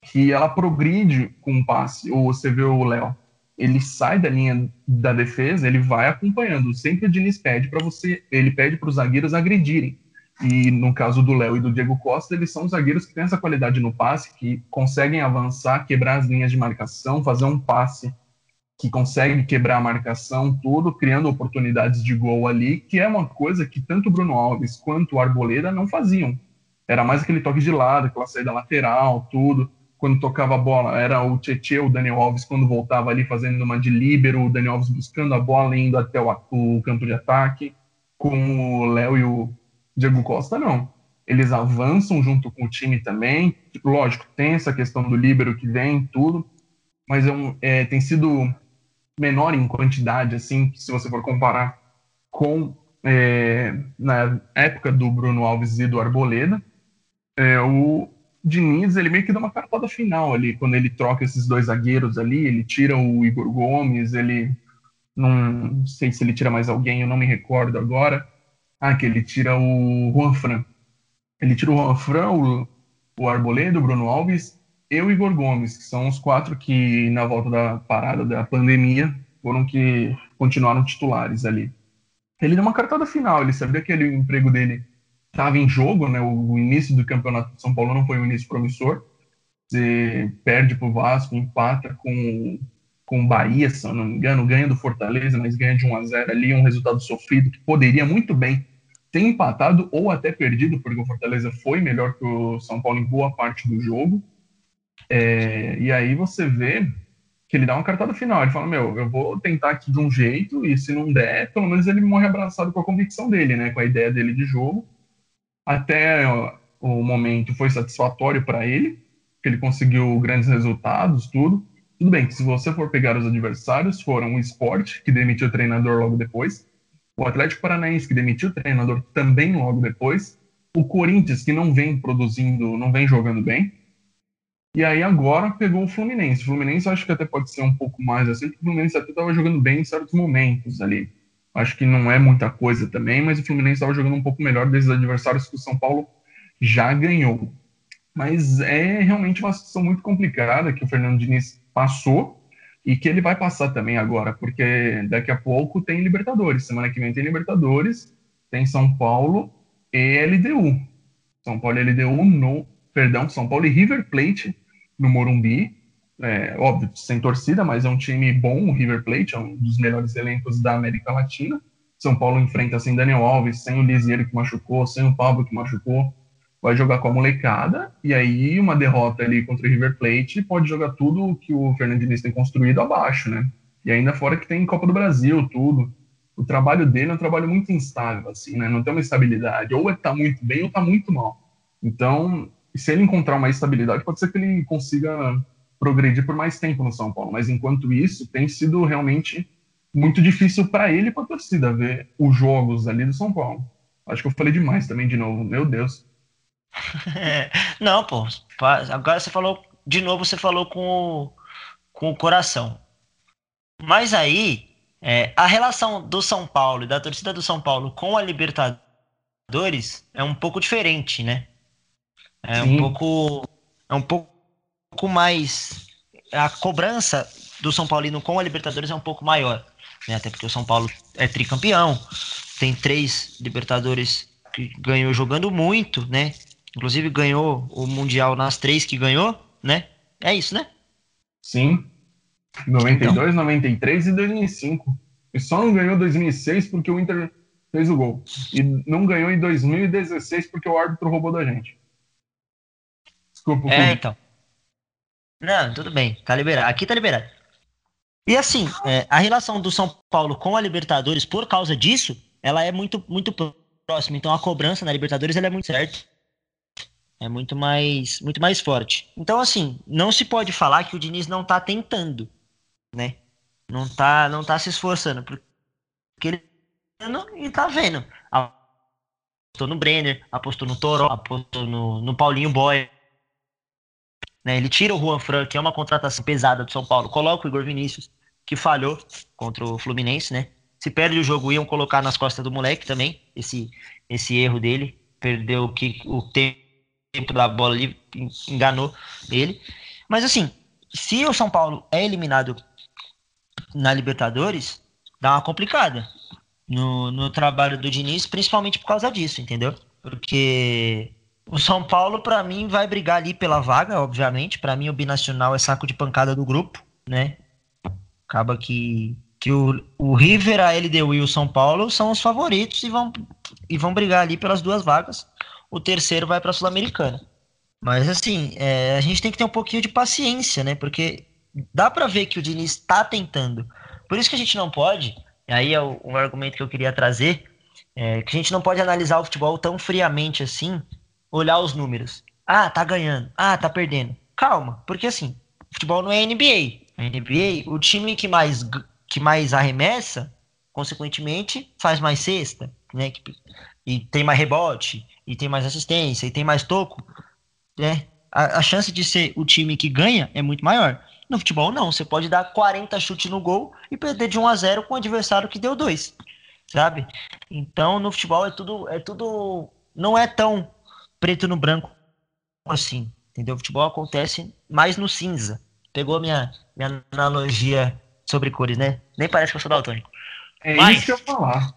que ela progride com o passe. Ou você vê o Léo, ele sai da linha da defesa, ele vai acompanhando. Sempre o Diniz pede para você, ele pede para os zagueiros agredirem. E no caso do Léo e do Diego Costa, eles são zagueiros que têm essa qualidade no passe, que conseguem avançar, quebrar as linhas de marcação, fazer um passe que consegue quebrar a marcação, tudo, criando oportunidades de gol ali, que é uma coisa que tanto Bruno Alves quanto o Arboleda não faziam. Era mais aquele toque de lado, aquela saída lateral, tudo quando tocava a bola, era o Tietchan, o Daniel Alves, quando voltava ali fazendo uma de líbero, o Daniel Alves buscando a bola, indo até o, o campo de ataque, com o Léo e o Diego Costa, não. Eles avançam junto com o time também, lógico, tem essa questão do líbero que vem, tudo, mas é um, é, tem sido menor em quantidade, assim, se você for comparar com é, na época do Bruno Alves e do Arboleda, é, o, Diniz, ele meio que dá uma cartada final ali, quando ele troca esses dois zagueiros ali, ele tira o Igor Gomes, ele não sei se ele tira mais alguém, eu não me recordo agora. Ah, que ele tira o Juan Fran. Ele tira o Juan Fran, o, o Arboleda, o Bruno Alves e o Igor Gomes, que são os quatro que, na volta da parada da pandemia, foram que continuaram titulares ali. Ele deu uma cartada final, ele sabia que ele, o emprego dele estava em jogo, né? O início do campeonato de São Paulo não foi um início promissor. Você perde para o Vasco, empata com com Bahia, se eu não me engano, ganha do Fortaleza, mas ganha de 1 a 0 ali, um resultado sofrido que poderia muito bem ter empatado ou até perdido, porque o Fortaleza foi melhor que o São Paulo em boa parte do jogo. É, e aí você vê que ele dá uma cartada final. Ele fala: Meu, eu vou tentar aqui de um jeito, e se não der, pelo menos ele morre abraçado com a convicção dele, né? Com a ideia dele de jogo até o momento foi satisfatório para ele, que ele conseguiu grandes resultados, tudo. Tudo bem que se você for pegar os adversários, foram o Sport, que demitiu o treinador logo depois, o Atlético Paranaense, que demitiu o treinador também logo depois, o Corinthians, que não vem produzindo, não vem jogando bem, e aí agora pegou o Fluminense. O Fluminense acho que até pode ser um pouco mais assim, porque o Fluminense até estava jogando bem em certos momentos ali. Acho que não é muita coisa também, mas o Fluminense estava jogando um pouco melhor desses adversários que o São Paulo já ganhou. Mas é realmente uma situação muito complicada que o Fernando Diniz passou e que ele vai passar também agora, porque daqui a pouco tem Libertadores. Semana que vem tem Libertadores, tem São Paulo e LDU. São Paulo e LDU no. Perdão, São Paulo e River Plate no Morumbi é, óbvio, sem torcida, mas é um time bom, o River Plate, é um dos melhores elencos da América Latina. São Paulo enfrenta sem Daniel Alves, sem o Lisieiro que machucou, sem o Pablo que machucou, vai jogar com a molecada, e aí uma derrota ali contra o River Plate pode jogar tudo que o Fernando Diniz tem construído abaixo, né? E ainda fora que tem Copa do Brasil, tudo. O trabalho dele é um trabalho muito instável, assim, né? Não tem uma estabilidade. Ou tá muito bem ou tá muito mal. Então, se ele encontrar uma estabilidade, pode ser que ele consiga progredir por mais tempo no São Paulo. Mas enquanto isso, tem sido realmente muito difícil para ele e para a torcida ver os jogos ali do São Paulo. Acho que eu falei demais também de novo, meu Deus. Não, pô, agora você falou, de novo você falou com o, com o coração. Mas aí, é, a relação do São Paulo e da torcida do São Paulo com a Libertadores é um pouco diferente, né? É Sim. um pouco. É um pouco mais. A cobrança do São Paulino com a Libertadores é um pouco maior. Né? Até porque o São Paulo é tricampeão, tem três Libertadores que ganhou jogando muito, né? Inclusive ganhou o Mundial nas três que ganhou, né? É isso, né? Sim. 92, então. 93 e 2005. E só não ganhou 2006 porque o Inter fez o gol. E não ganhou em 2016 porque o árbitro roubou da gente. Desculpa. É, então. Não, tudo bem. Tá liberado. Aqui tá liberado. E assim, é, a relação do São Paulo com a Libertadores, por causa disso, ela é muito, muito próxima. Então a cobrança na Libertadores ela é muito certa. É muito mais, muito mais forte. Então, assim, não se pode falar que o Diniz não tá tentando, né? Não tá, não tá se esforçando. Porque ele e tá vendo. Apostou no Brenner, apostou no Toro, apostou no, no Paulinho Boy. Né? Ele tira o Juan Fran, que é uma contratação pesada do São Paulo, coloca o Igor Vinícius, que falhou contra o Fluminense, né? Se perde o jogo, iam colocar nas costas do moleque também, esse, esse erro dele. Perdeu o, que, o tempo da bola ali, enganou ele. Mas assim, se o São Paulo é eliminado na Libertadores, dá uma complicada no, no trabalho do Diniz, principalmente por causa disso, entendeu? Porque o São Paulo, para mim, vai brigar ali pela vaga, obviamente. Para mim, o binacional é saco de pancada do grupo, né? Acaba que, que o, o River, a LDU e o São Paulo são os favoritos e vão, e vão brigar ali pelas duas vagas. O terceiro vai para a Sul-Americana. Mas, assim, é, a gente tem que ter um pouquinho de paciência, né? Porque dá para ver que o Diniz está tentando. Por isso que a gente não pode e aí é um argumento que eu queria trazer, é que a gente não pode analisar o futebol tão friamente assim, olhar os números. Ah, tá ganhando. Ah, tá perdendo. Calma, porque assim, futebol não é NBA. A NBA, o time que mais, que mais arremessa, consequentemente, faz mais cesta, né? E tem mais rebote, e tem mais assistência, e tem mais toco, né? A, a chance de ser o time que ganha é muito maior. No futebol, não. Você pode dar 40 chutes no gol e perder de 1 a 0 com o adversário que deu dois. Sabe? Então, no futebol é tudo. É tudo. Não é tão preto no branco assim. Entendeu? O futebol acontece mais no cinza. Pegou minha, minha analogia sobre cores, né? Nem parece que eu sou daltônico. É Mas, isso que eu falar.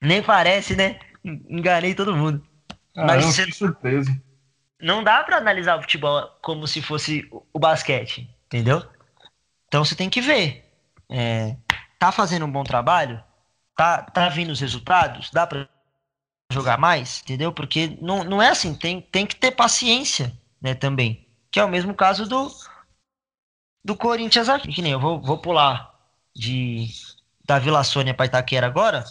Nem parece, né? Enganei todo mundo. Ah, Mas eu você... surpresa. Não dá para analisar o futebol como se fosse o basquete. Entendeu? Então você tem que ver. É, tá fazendo um bom trabalho? Tá, tá vindo os resultados? Dá para jogar mais? Entendeu? Porque não, não é assim, tem, tem que ter paciência né, também. Que é o mesmo caso do, do Corinthians aqui. Que nem eu vou, vou pular de da Vila Sônia para Itaquera agora.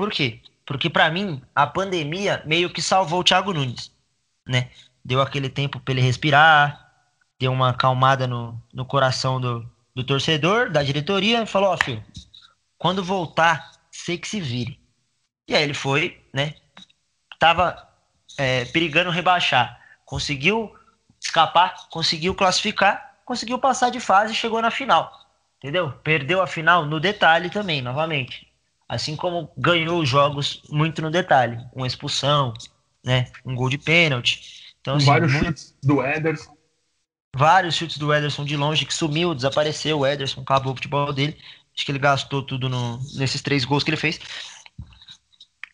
Por quê? Porque para mim a pandemia meio que salvou o Thiago Nunes, né? Deu aquele tempo para ele respirar, deu uma acalmada no, no coração do, do torcedor, da diretoria, e falou, ó, oh, filho, quando voltar, sei que se vire. E aí ele foi, né? Tava é, perigando rebaixar. Conseguiu escapar, conseguiu classificar, conseguiu passar de fase e chegou na final. Entendeu? Perdeu a final no detalhe também, novamente. Assim como ganhou os jogos muito no detalhe. Uma expulsão, né? Um gol de pênalti. Então, assim, Vários muito... chutes do Ederson vários chutes do Ederson de longe que sumiu, desapareceu. O Ederson acabou o futebol dele. Acho que ele gastou tudo no, nesses três gols que ele fez.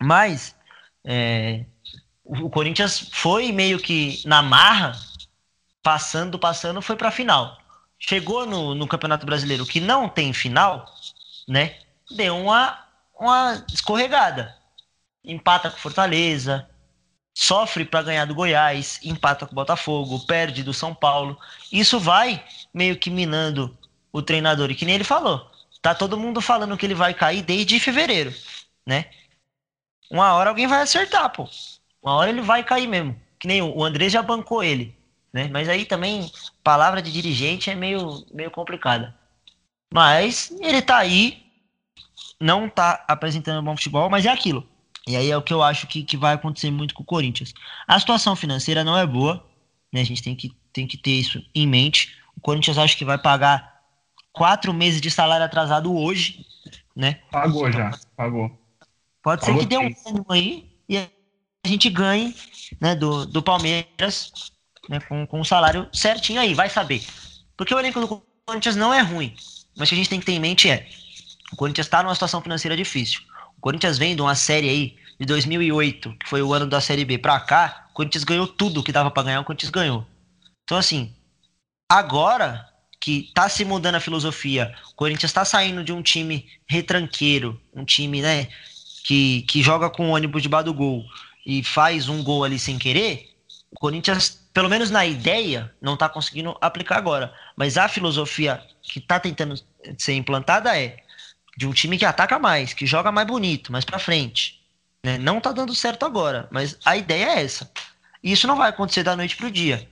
Mas é, o, Corinthians foi meio que na marra, passando, passando, foi para a final. Chegou no, no Campeonato Brasileiro que não tem final, né? Deu uma, uma escorregada. Empata com Fortaleza, sofre para ganhar do Goiás, empata com o Botafogo, perde do São Paulo. Isso vai meio que minando o treinador. E que nem ele falou, tá todo mundo falando que ele vai cair desde fevereiro, né? Uma hora alguém vai acertar, pô. Uma hora ele vai cair mesmo. Que nem o André já bancou ele, né? Mas aí também palavra de dirigente é meio meio complicada. Mas ele tá aí, não tá apresentando bom futebol, mas é aquilo e aí é o que eu acho que, que vai acontecer muito com o Corinthians. A situação financeira não é boa, né? A gente tem que, tem que ter isso em mente. O Corinthians acho que vai pagar quatro meses de salário atrasado hoje, né? Pagou já, pagou. Pode pagou ser que dê um ânimo aí e a gente ganhe né, do, do Palmeiras né, com, com o salário certinho aí, vai saber. Porque o elenco do Corinthians não é ruim, mas o que a gente tem que ter em mente é o Corinthians está numa situação financeira difícil. O Corinthians vem de uma série aí de 2008, que foi o ano da Série B, pra cá, o Corinthians ganhou tudo que dava para ganhar, o Corinthians ganhou. Então, assim, agora que tá se mudando a filosofia. O Corinthians está saindo de um time retranqueiro, um time, né, que, que joga com o ônibus debaixo do gol e faz um gol ali sem querer. O Corinthians, pelo menos na ideia, não está conseguindo aplicar agora. Mas a filosofia que está tentando ser implantada é de um time que ataca mais, que joga mais bonito, mais para frente. Né? Não está dando certo agora, mas a ideia é essa. E isso não vai acontecer da noite pro dia,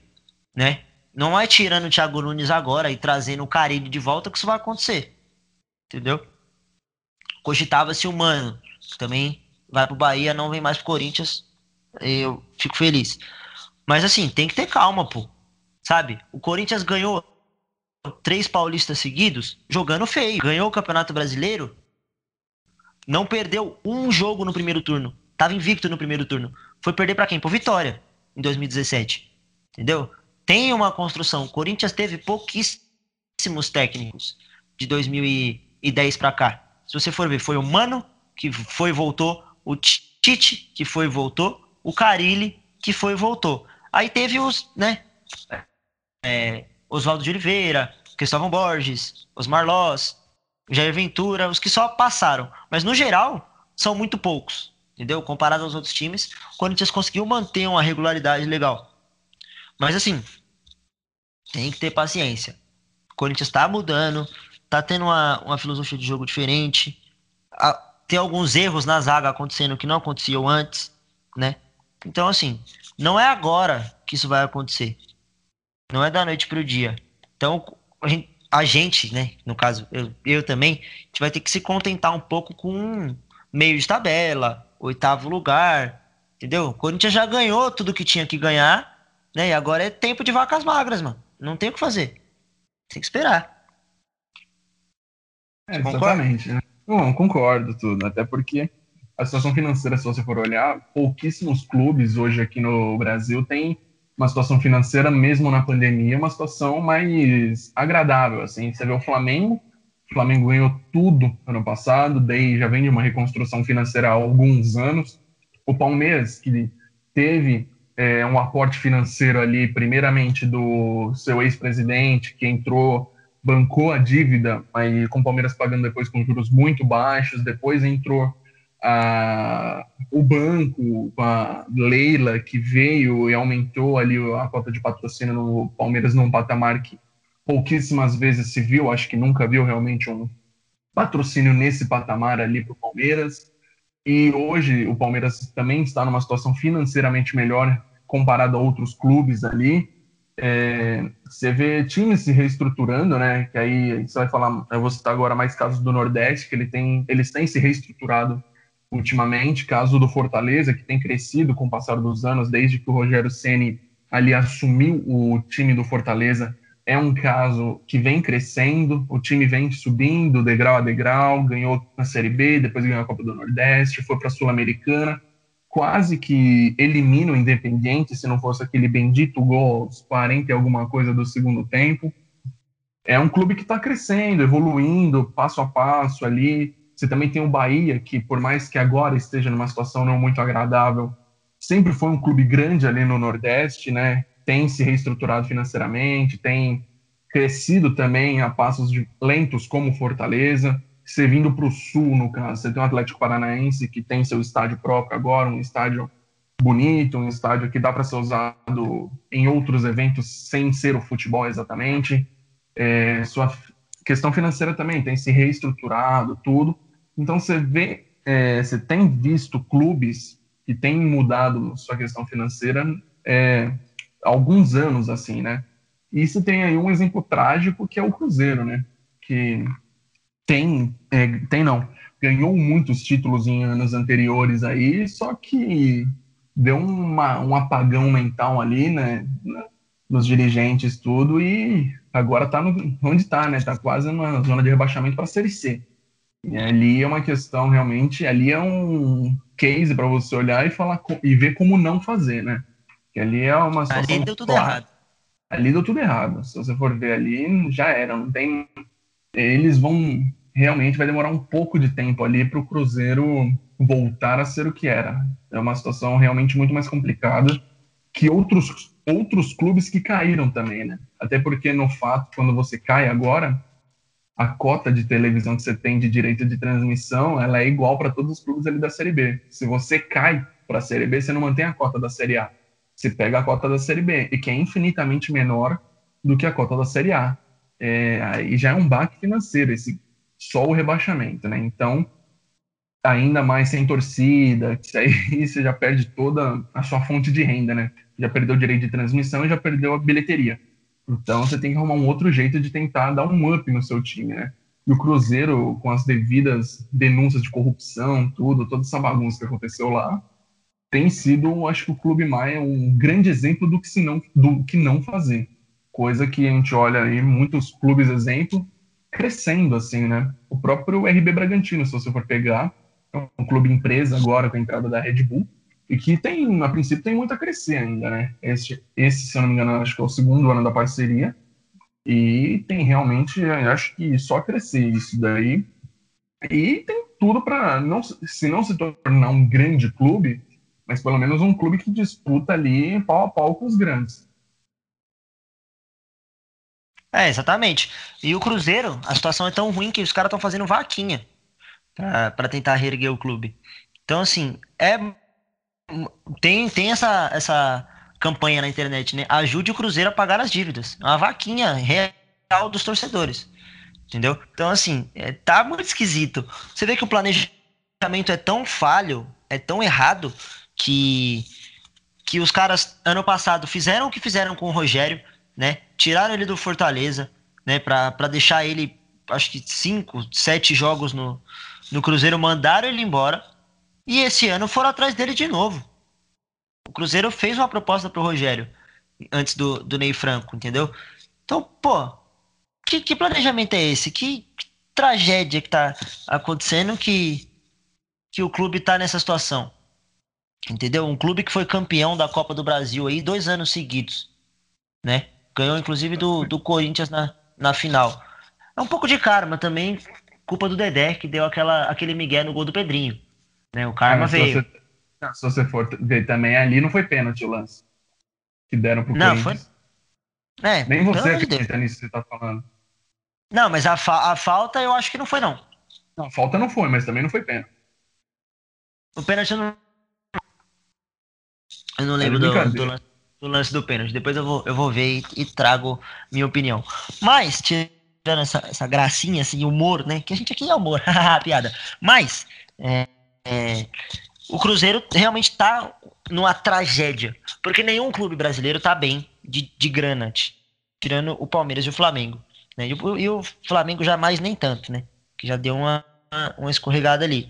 né? Não é tirando o Thiago Nunes agora e trazendo o Carilho de volta que isso vai acontecer. Entendeu? Cogitava-se o Mano, também vai pro Bahia, não vem mais pro Corinthians. Eu fico feliz. Mas assim, tem que ter calma, pô. Sabe? O Corinthians ganhou três paulistas seguidos jogando feio. Ganhou o Campeonato Brasileiro. Não perdeu um jogo no primeiro turno. Tava invicto no primeiro turno. Foi perder para quem? Pro Vitória, em 2017. Entendeu? tem uma construção. O Corinthians teve pouquíssimos técnicos de 2010 para cá. Se você for ver, foi o Mano que foi e voltou, o Tite que foi e voltou, o Carilli que foi e voltou. Aí teve os, né, é, Oswaldo de Oliveira, Cristóvão Borges, Osmar Loss, Jair Ventura, os que só passaram. Mas no geral, são muito poucos, entendeu? Comparado aos outros times, o Corinthians conseguiu manter uma regularidade legal. Mas assim, tem que ter paciência. O Corinthians está mudando, tá tendo uma, uma filosofia de jogo diferente. A, tem alguns erros na zaga acontecendo que não aconteciam antes, né? Então, assim, não é agora que isso vai acontecer. Não é da noite para o dia. Então, a gente, a gente, né? No caso, eu, eu também, a gente vai ter que se contentar um pouco com meio de tabela, oitavo lugar, entendeu? O Corinthians já ganhou tudo que tinha que ganhar né? E agora é tempo de vacas magras, mano. Não tem o que fazer. Tem que esperar. É, exatamente. Né? Bom, concordo tudo. Até porque a situação financeira, se você for olhar, pouquíssimos clubes hoje aqui no Brasil têm uma situação financeira, mesmo na pandemia, uma situação mais agradável. Assim, você vê o Flamengo, o Flamengo ganhou tudo ano passado, daí já vem de uma reconstrução financeira há alguns anos. O Palmeiras, que teve é, um aporte financeiro ali, primeiramente do seu ex-presidente, que entrou, bancou a dívida, aí com o Palmeiras pagando depois com juros muito baixos, depois entrou a, o banco, a Leila, que veio e aumentou ali a cota de patrocínio no Palmeiras num patamar que pouquíssimas vezes se viu, acho que nunca viu realmente um patrocínio nesse patamar ali para o Palmeiras. E hoje o Palmeiras também está numa situação financeiramente melhor comparado a outros clubes ali. É, você vê times se reestruturando, né? Que aí você vai falar, eu vou citar agora mais casos do Nordeste, que ele tem, eles têm se reestruturado ultimamente. Caso do Fortaleza, que tem crescido com o passar dos anos, desde que o Rogério Ceni ali assumiu o time do Fortaleza, é um caso que vem crescendo, o time vem subindo degrau a degrau, ganhou na Série B, depois ganhou a Copa do Nordeste, foi para a Sul-Americana, quase que elimina o Independiente, se não fosse aquele bendito gol aos 40 e alguma coisa do segundo tempo. É um clube que está crescendo, evoluindo, passo a passo ali. Você também tem o Bahia, que por mais que agora esteja numa situação não muito agradável, sempre foi um clube grande ali no Nordeste, né? tem se reestruturado financeiramente, tem crescido também a passos lentos como Fortaleza, você vindo para o sul, no caso, você tem o Atlético Paranaense que tem seu estádio próprio agora, um estádio bonito, um estádio que dá para ser usado em outros eventos sem ser o futebol exatamente. É, sua questão financeira também tem se reestruturado, tudo. Então você vê, é, você tem visto clubes que têm mudado sua questão financeira é, alguns anos, assim, né? E isso tem aí um exemplo trágico que é o Cruzeiro, né? Que tem, é, tem não, ganhou muitos títulos em anos anteriores aí, só que deu uma, um apagão mental ali, né? Nos dirigentes, tudo, e agora tá no, onde tá, né? Tá quase na zona de rebaixamento para a Série C. E ali é uma questão realmente, ali é um case para você olhar e falar e ver como não fazer, né? Que ali é uma situação. Ali deu tudo clara. errado. Ali deu tudo errado. Se você for ver ali, já era. Não tem. Eles vão. Realmente vai demorar um pouco de tempo ali para o Cruzeiro voltar a ser o que era. É uma situação realmente muito mais complicada que outros outros clubes que caíram também, né? Até porque, no fato, quando você cai agora, a cota de televisão que você tem de direito de transmissão, ela é igual para todos os clubes ali da Série B. Se você cai para a Série B, você não mantém a cota da Série A. Você pega a cota da Série B, e que é infinitamente menor do que a cota da Série A. É, aí já é um baque financeiro, esse só o rebaixamento, né? Então, ainda mais sem torcida, isso aí você já perde toda a sua fonte de renda, né? Já perdeu o direito de transmissão e já perdeu a bilheteria. Então você tem que arrumar um outro jeito de tentar dar um up no seu time, né? E o Cruzeiro, com as devidas denúncias de corrupção, tudo, toda essa bagunça que aconteceu lá, tem sido, acho que o Clube Maia um grande exemplo do que, se não, do que não fazer. Coisa que a gente olha aí, muitos clubes exemplo, crescendo, assim, né? O próprio RB Bragantino, se você for pegar, é um clube empresa agora com a entrada da Red Bull, e que tem, a princípio, tem muito a crescer ainda, né? Esse, esse, se eu não me engano, acho que é o segundo ano da parceria, e tem realmente, acho que só crescer isso daí. E tem tudo para, não, se não se tornar um grande clube, mas pelo menos um clube que disputa ali pau a pau com os grandes. É, exatamente. E o Cruzeiro, a situação é tão ruim que os caras estão fazendo vaquinha para tentar reerguer o clube. Então, assim, é tem, tem essa, essa campanha na internet, né? Ajude o Cruzeiro a pagar as dívidas. Uma vaquinha real dos torcedores. Entendeu? Então, assim, é, tá muito esquisito. Você vê que o planejamento é tão falho, é tão errado, que, que os caras, ano passado, fizeram o que fizeram com o Rogério, né? Tiraram ele do Fortaleza, né? Pra, pra deixar ele, acho que cinco, sete jogos no, no Cruzeiro, mandaram ele embora. E esse ano foram atrás dele de novo. O Cruzeiro fez uma proposta pro Rogério antes do, do Ney Franco, entendeu? Então, pô, que, que planejamento é esse? Que, que, tragédia que tá acontecendo que, que o clube tá nessa situação? Entendeu? Um clube que foi campeão da Copa do Brasil aí dois anos seguidos, né? Ganhou inclusive do, do Corinthians na, na final. É um pouco de karma também, culpa do Dedé, que deu aquela, aquele migué no gol do Pedrinho. Né? O karma ah, veio. Se você, se você, for ver também ali, não foi pênalti o lance. Que deram pro não. Foi... É, Nem você acredita nisso que você tá falando. Não, mas a, fa a falta eu acho que não foi, não. Não, a falta não foi, mas também não foi pênalti. O pênalti eu não. Eu não lembro do, do, lance, do, lance do pênalti. Depois eu vou, eu vou ver e, e trago minha opinião. Mas, tirando essa, essa gracinha, assim, humor, né? Que a gente aqui é humor, piada. Mas, é, é, o Cruzeiro realmente está numa tragédia. Porque nenhum clube brasileiro está bem de, de grana, tirando o Palmeiras e o Flamengo. Né? E, o, e o Flamengo jamais nem tanto, né? Que já deu uma, uma escorregada ali.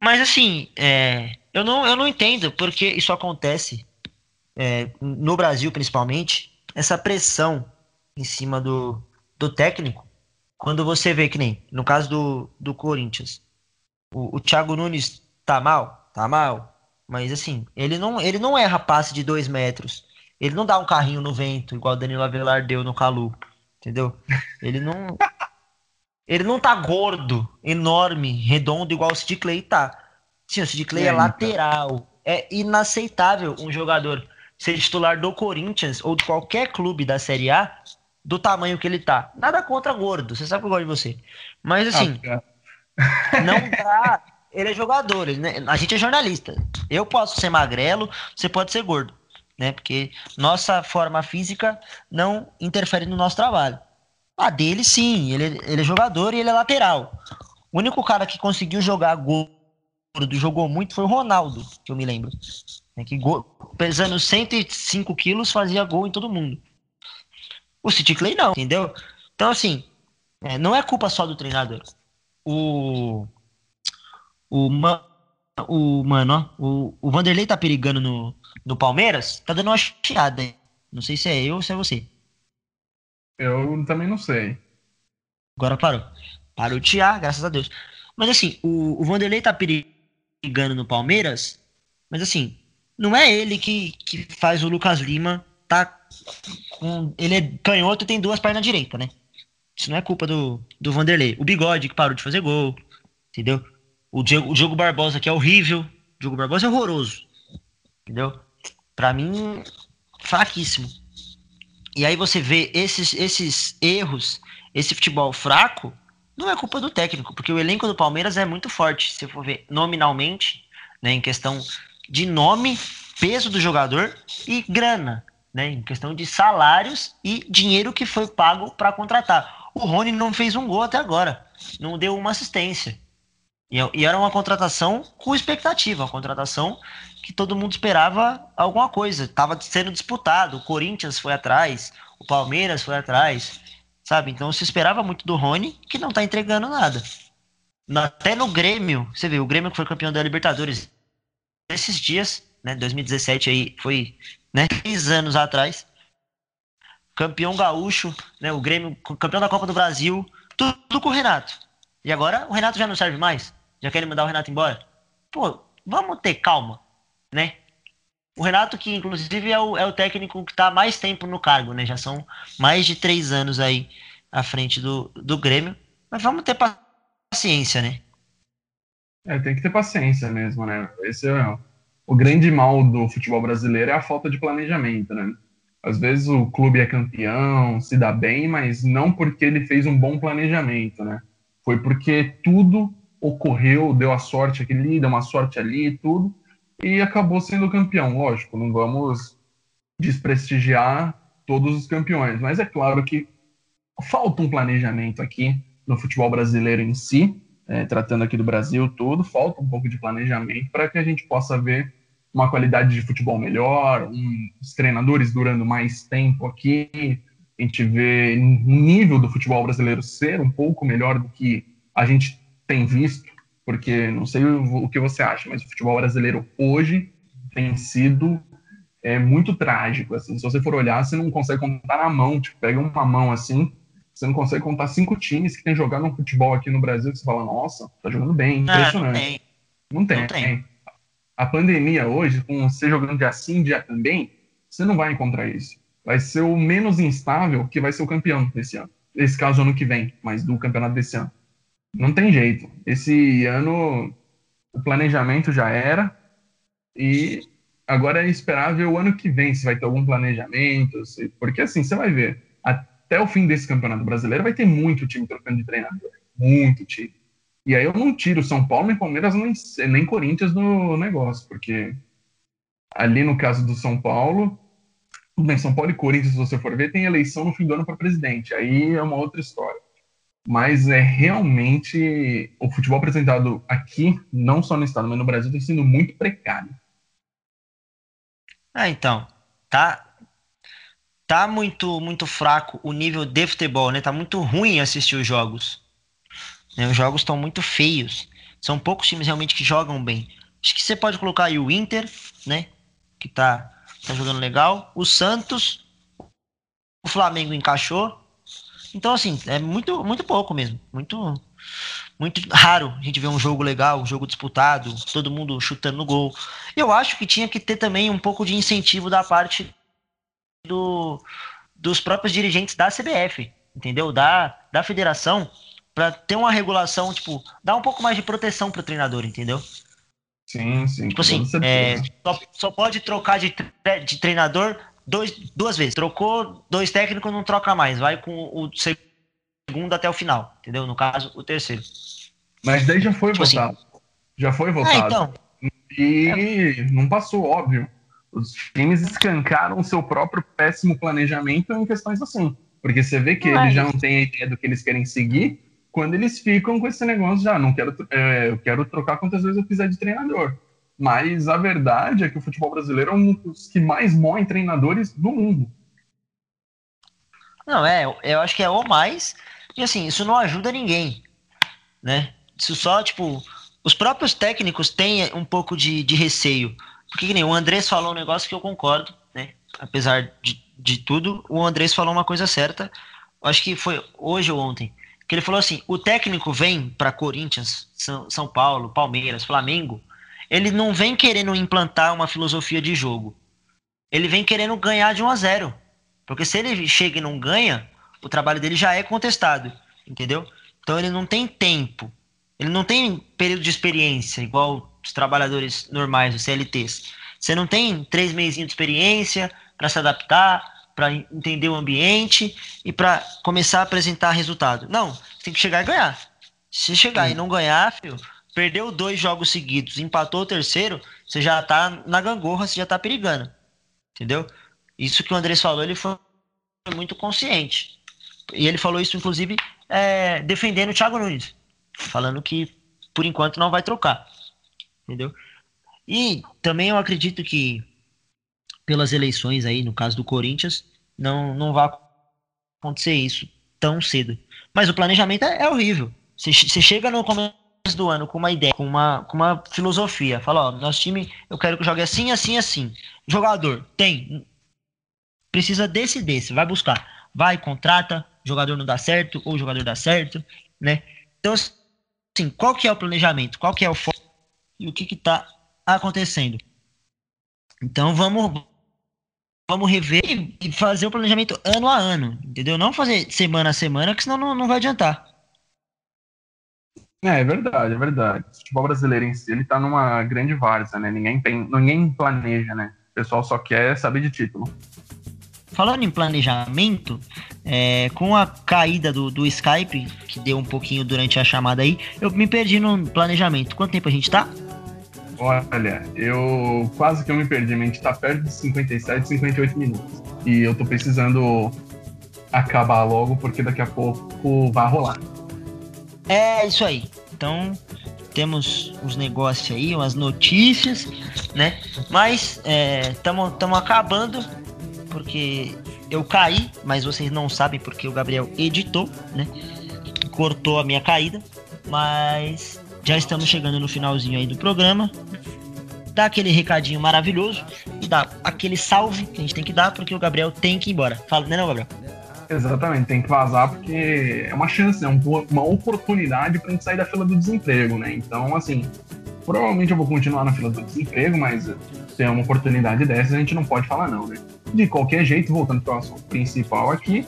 Mas assim, é, eu, não, eu não entendo porque isso acontece é, no Brasil, principalmente, essa pressão em cima do, do técnico, quando você vê que nem no caso do, do Corinthians, o, o Thiago Nunes tá mal? Tá mal. Mas assim, ele não, ele não erra passe de dois metros. Ele não dá um carrinho no vento, igual o Danilo Avelar deu no Calu. Entendeu? Ele não. Ele não tá gordo, enorme, redondo, igual o Sid Clay tá. Sim, o Sid Clay é, é lateral. É inaceitável um jogador ser titular do Corinthians ou de qualquer clube da Série A do tamanho que ele tá. Nada contra gordo, você sabe que eu gosto de você. Mas assim, ah, não dá. Ele é jogador, ele, né? a gente é jornalista. Eu posso ser magrelo, você pode ser gordo, né? Porque nossa forma física não interfere no nosso trabalho. A dele, sim, ele, ele é jogador e ele é lateral. O único cara que conseguiu jogar gordo, jogou muito, foi o Ronaldo, que eu me lembro. É que pesando 105 quilos, fazia gol em todo mundo. O City Clay não, entendeu? Então, assim, é, não é culpa só do treinador o. O, o mano, ó, o, o Vanderlei tá perigando no, no Palmeiras, tá dando uma chiada. Não sei se é eu ou se é você. Eu também não sei. Agora parou. Parou de chiar, graças a Deus. Mas assim, o, o Vanderlei tá perigando no Palmeiras, mas assim, não é ele que, que faz o Lucas Lima tá com. Ele é canhoto e tem duas pernas direitas, né? Isso não é culpa do, do Vanderlei. O Bigode, que parou de fazer gol, entendeu? O Diego, o Diogo Barbosa, que é horrível. O Diogo Barbosa é horroroso, entendeu? Pra mim, fraquíssimo. E aí você vê esses, esses erros, esse futebol fraco, não é culpa do técnico, porque o elenco do Palmeiras é muito forte, se for ver nominalmente, né, em questão de nome, peso do jogador e grana, né, em questão de salários e dinheiro que foi pago para contratar. O Rony não fez um gol até agora, não deu uma assistência. E, e era uma contratação com expectativa, uma contratação que todo mundo esperava alguma coisa. Estava sendo disputado. O Corinthians foi atrás, o Palmeiras foi atrás, sabe? Então se esperava muito do Rony, que não está entregando nada. Até no Grêmio, você vê, o Grêmio que foi campeão da Libertadores esses dias, né? 2017 aí foi, né? Três anos atrás. Campeão gaúcho, né? O Grêmio, campeão da Copa do Brasil, tudo, com o Renato. E agora o Renato já não serve mais? Já querem mandar o Renato embora? Pô, vamos ter calma né? O Renato, que inclusive é o, é o técnico que está mais tempo no cargo, né? Já são mais de três anos aí à frente do, do Grêmio. Mas vamos ter paciência, né? É, tem que ter paciência mesmo, né? Esse é o grande mal do futebol brasileiro é a falta de planejamento, né? Às vezes o clube é campeão, se dá bem, mas não porque ele fez um bom planejamento, né? Foi porque tudo ocorreu, deu a sorte aqui, deu uma sorte ali, tudo, e acabou sendo campeão. Lógico, não vamos desprestigiar todos os campeões, mas é claro que falta um planejamento aqui no futebol brasileiro em si, é, tratando aqui do Brasil tudo, falta um pouco de planejamento para que a gente possa ver uma qualidade de futebol melhor, um, os treinadores durando mais tempo aqui, a gente vê o nível do futebol brasileiro ser um pouco melhor do que a gente tem visto porque não sei o, o que você acha, mas o futebol brasileiro hoje tem sido é, muito trágico. Assim, se você for olhar, você não consegue contar na mão, tipo, pega uma mão assim, você não consegue contar cinco times que tem jogado no futebol aqui no Brasil, que você fala, nossa, tá jogando bem, impressionante. Não, tem. não tem. Não tem. A pandemia hoje, com você jogando dia sim, dia também, você não vai encontrar isso. Vai ser o menos instável que vai ser o campeão desse ano. Esse caso ano que vem, mas do campeonato desse ano. Não tem jeito. Esse ano o planejamento já era e agora é esperar ver o ano que vem se vai ter algum planejamento, se... porque assim, você vai ver, até o fim desse campeonato brasileiro vai ter muito time trocando de treinador, muito time. E aí eu não tiro São Paulo, nem Palmeiras, nem, nem Corinthians no negócio, porque ali no caso do São Paulo, bem, São Paulo e Corinthians, se você for ver, tem eleição no fim do ano para presidente. Aí é uma outra história mas é realmente o futebol apresentado aqui, não só no estado, mas no Brasil, tem sido muito precário. Ah, então, tá tá muito muito fraco o nível de futebol, né? Tá muito ruim assistir os jogos. Né? Os jogos estão muito feios. São poucos times realmente que jogam bem. Acho que você pode colocar aí o Inter, né? Que tá, tá jogando legal. O Santos, o Flamengo encaixou, então, assim, é muito, muito pouco mesmo. Muito, muito raro a gente ver um jogo legal, um jogo disputado, todo mundo chutando no gol. Eu acho que tinha que ter também um pouco de incentivo da parte do, dos próprios dirigentes da CBF, entendeu? Da, da federação, para ter uma regulação, tipo, dar um pouco mais de proteção para o treinador, entendeu? Sim, sim. Tipo assim, é, só, só, pode trocar de, de treinador dois, duas vezes. Trocou dois técnicos, não troca mais. Vai com o segundo até o final, entendeu? No caso, o terceiro. Mas daí já foi tipo assim. votado. Assim. Já foi votado. Ah, então. E é. não passou, óbvio. Os times escancaram o seu próprio péssimo planejamento em questões assim. Porque você vê que não eles é já não têm a ideia do que eles querem seguir quando eles ficam com esse negócio já, não quero, é, eu quero trocar quantas vezes eu quiser de treinador. Mas a verdade é que o futebol brasileiro é um dos que mais moem treinadores do mundo. Não, é, eu acho que é o mais. E assim, isso não ajuda ninguém, né? Isso só, tipo, os próprios técnicos têm um pouco de, de receio. Porque que nem o Andrés falou um negócio que eu concordo, né? Apesar de, de tudo, o Andrés falou uma coisa certa. Acho que foi hoje ou ontem. Que ele falou assim: o técnico vem para Corinthians, São, São Paulo, Palmeiras, Flamengo ele não vem querendo implantar uma filosofia de jogo. Ele vem querendo ganhar de 1 a 0. Porque se ele chega e não ganha, o trabalho dele já é contestado, entendeu? Então ele não tem tempo. Ele não tem período de experiência, igual os trabalhadores normais, os CLTs. Você não tem três meses de experiência para se adaptar, para entender o ambiente e para começar a apresentar resultado. Não, você tem que chegar e ganhar. Se chegar Sim. e não ganhar, filho, perdeu dois jogos seguidos, empatou o terceiro, você já tá na gangorra, você já tá perigando. Entendeu? Isso que o Andrés falou, ele foi muito consciente. E ele falou isso, inclusive, é, defendendo o Thiago Nunes. Falando que, por enquanto, não vai trocar. Entendeu? E também eu acredito que, pelas eleições aí, no caso do Corinthians, não, não vai acontecer isso tão cedo. Mas o planejamento é, é horrível. Você, chega no começo do ano com uma ideia, com uma, com uma filosofia. Fala, ó, nosso time, eu quero que jogue assim, assim, assim. Jogador, tem. Precisa desse desse, vai buscar. Vai, contrata, jogador não dá certo, ou jogador dá certo, né? Então, assim, qual que é o planejamento? Qual que é o foco? E o que que tá acontecendo? Então, vamos vamos rever e fazer o planejamento ano a ano, entendeu? Não fazer semana a semana, que senão não, não vai adiantar. É, é verdade, é verdade. O futebol brasileiro em si, ele tá numa grande várzea, né? Ninguém tem, ninguém planeja, né? O pessoal só quer saber de título. Falando em planejamento, é, com a caída do, do Skype, que deu um pouquinho durante a chamada aí, eu me perdi no planejamento. Quanto tempo a gente tá? Olha, eu quase que eu me perdi, a gente tá perto de 57, 58 minutos. E eu tô precisando acabar logo, porque daqui a pouco vai rolar. É isso aí. Então temos uns negócios aí, umas notícias, né? Mas estamos é, acabando porque eu caí, mas vocês não sabem porque o Gabriel editou, né? Cortou a minha caída, mas já estamos chegando no finalzinho aí do programa. Dá aquele recadinho maravilhoso e dá aquele salve que a gente tem que dar porque o Gabriel tem que ir embora. Fala, né, não, Gabriel? Exatamente, tem que vazar porque é uma chance, é uma oportunidade pra gente sair da fila do desemprego, né? Então, assim, provavelmente eu vou continuar na fila do desemprego, mas se é uma oportunidade dessa, a gente não pode falar não, né? De qualquer jeito, voltando para o assunto principal aqui,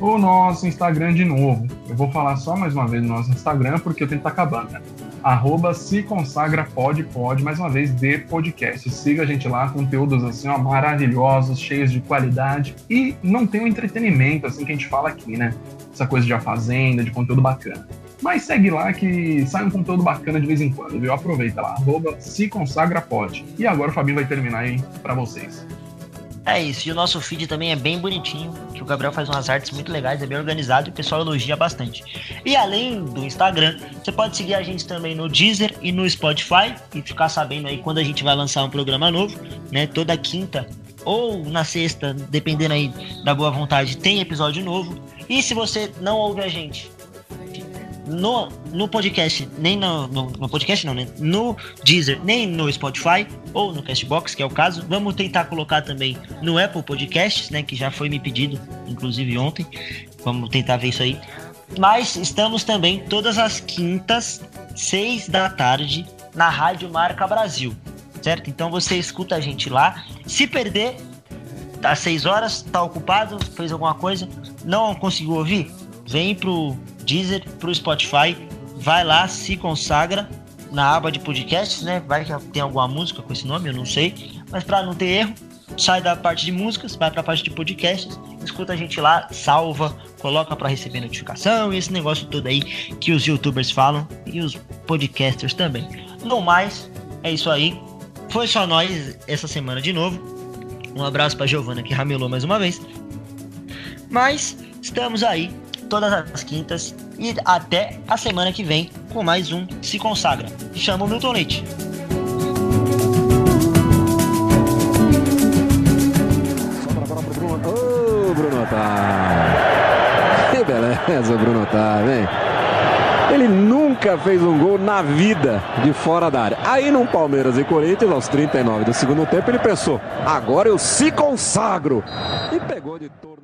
o nosso Instagram de novo. Eu vou falar só mais uma vez no nosso Instagram, porque o tempo tá acabando, né? arroba se consagra pode, pode, mais uma vez, de podcast. Siga a gente lá, conteúdos assim, ó, maravilhosos, cheios de qualidade e não tem o entretenimento, assim, que a gente fala aqui, né? Essa coisa de a fazenda, de conteúdo bacana. Mas segue lá que sai um conteúdo bacana de vez em quando, viu? Aproveita lá, arroba se consagra pode. E agora o Fabinho vai terminar aí para vocês. É isso, e o nosso feed também é bem bonitinho, que o Gabriel faz umas artes muito legais, é bem organizado e o pessoal elogia bastante. E além do Instagram, você pode seguir a gente também no Deezer e no Spotify e ficar sabendo aí quando a gente vai lançar um programa novo, né? Toda quinta ou na sexta, dependendo aí da boa vontade, tem episódio novo. E se você não ouve a gente no, no podcast, nem no, no, no, podcast não, né? No Deezer, nem no Spotify ou no Castbox, que é o caso. Vamos tentar colocar também no Apple Podcasts, né? Que já foi me pedido, inclusive ontem. Vamos tentar ver isso aí. Mas estamos também todas as quintas, seis da tarde, na Rádio Marca Brasil, certo? Então você escuta a gente lá. Se perder, às seis horas, tá ocupado, fez alguma coisa, não conseguiu ouvir, vem pro Deezer, pro Spotify. Vai lá, se consagra na aba de podcasts, né? Vai que tem alguma música com esse nome, eu não sei. Mas para não ter erro, sai da parte de músicas, vai para a parte de podcasts, escuta a gente lá, salva, coloca para receber notificação e esse negócio todo aí que os youtubers falam e os podcasters também. No mais, é isso aí. Foi só nós essa semana de novo. Um abraço para Giovana que ramelou mais uma vez. Mas estamos aí todas as quintas e até a semana que vem com mais um Se Consagra. Chama o Milton Leite. Ô, Bruno Otávio. Que beleza, Bruno Otávio, hein? Ele nunca fez um gol na vida de fora da área. Aí no Palmeiras e Corinthians, aos 39 do segundo tempo, ele pensou: agora eu se consagro. E pegou de todo.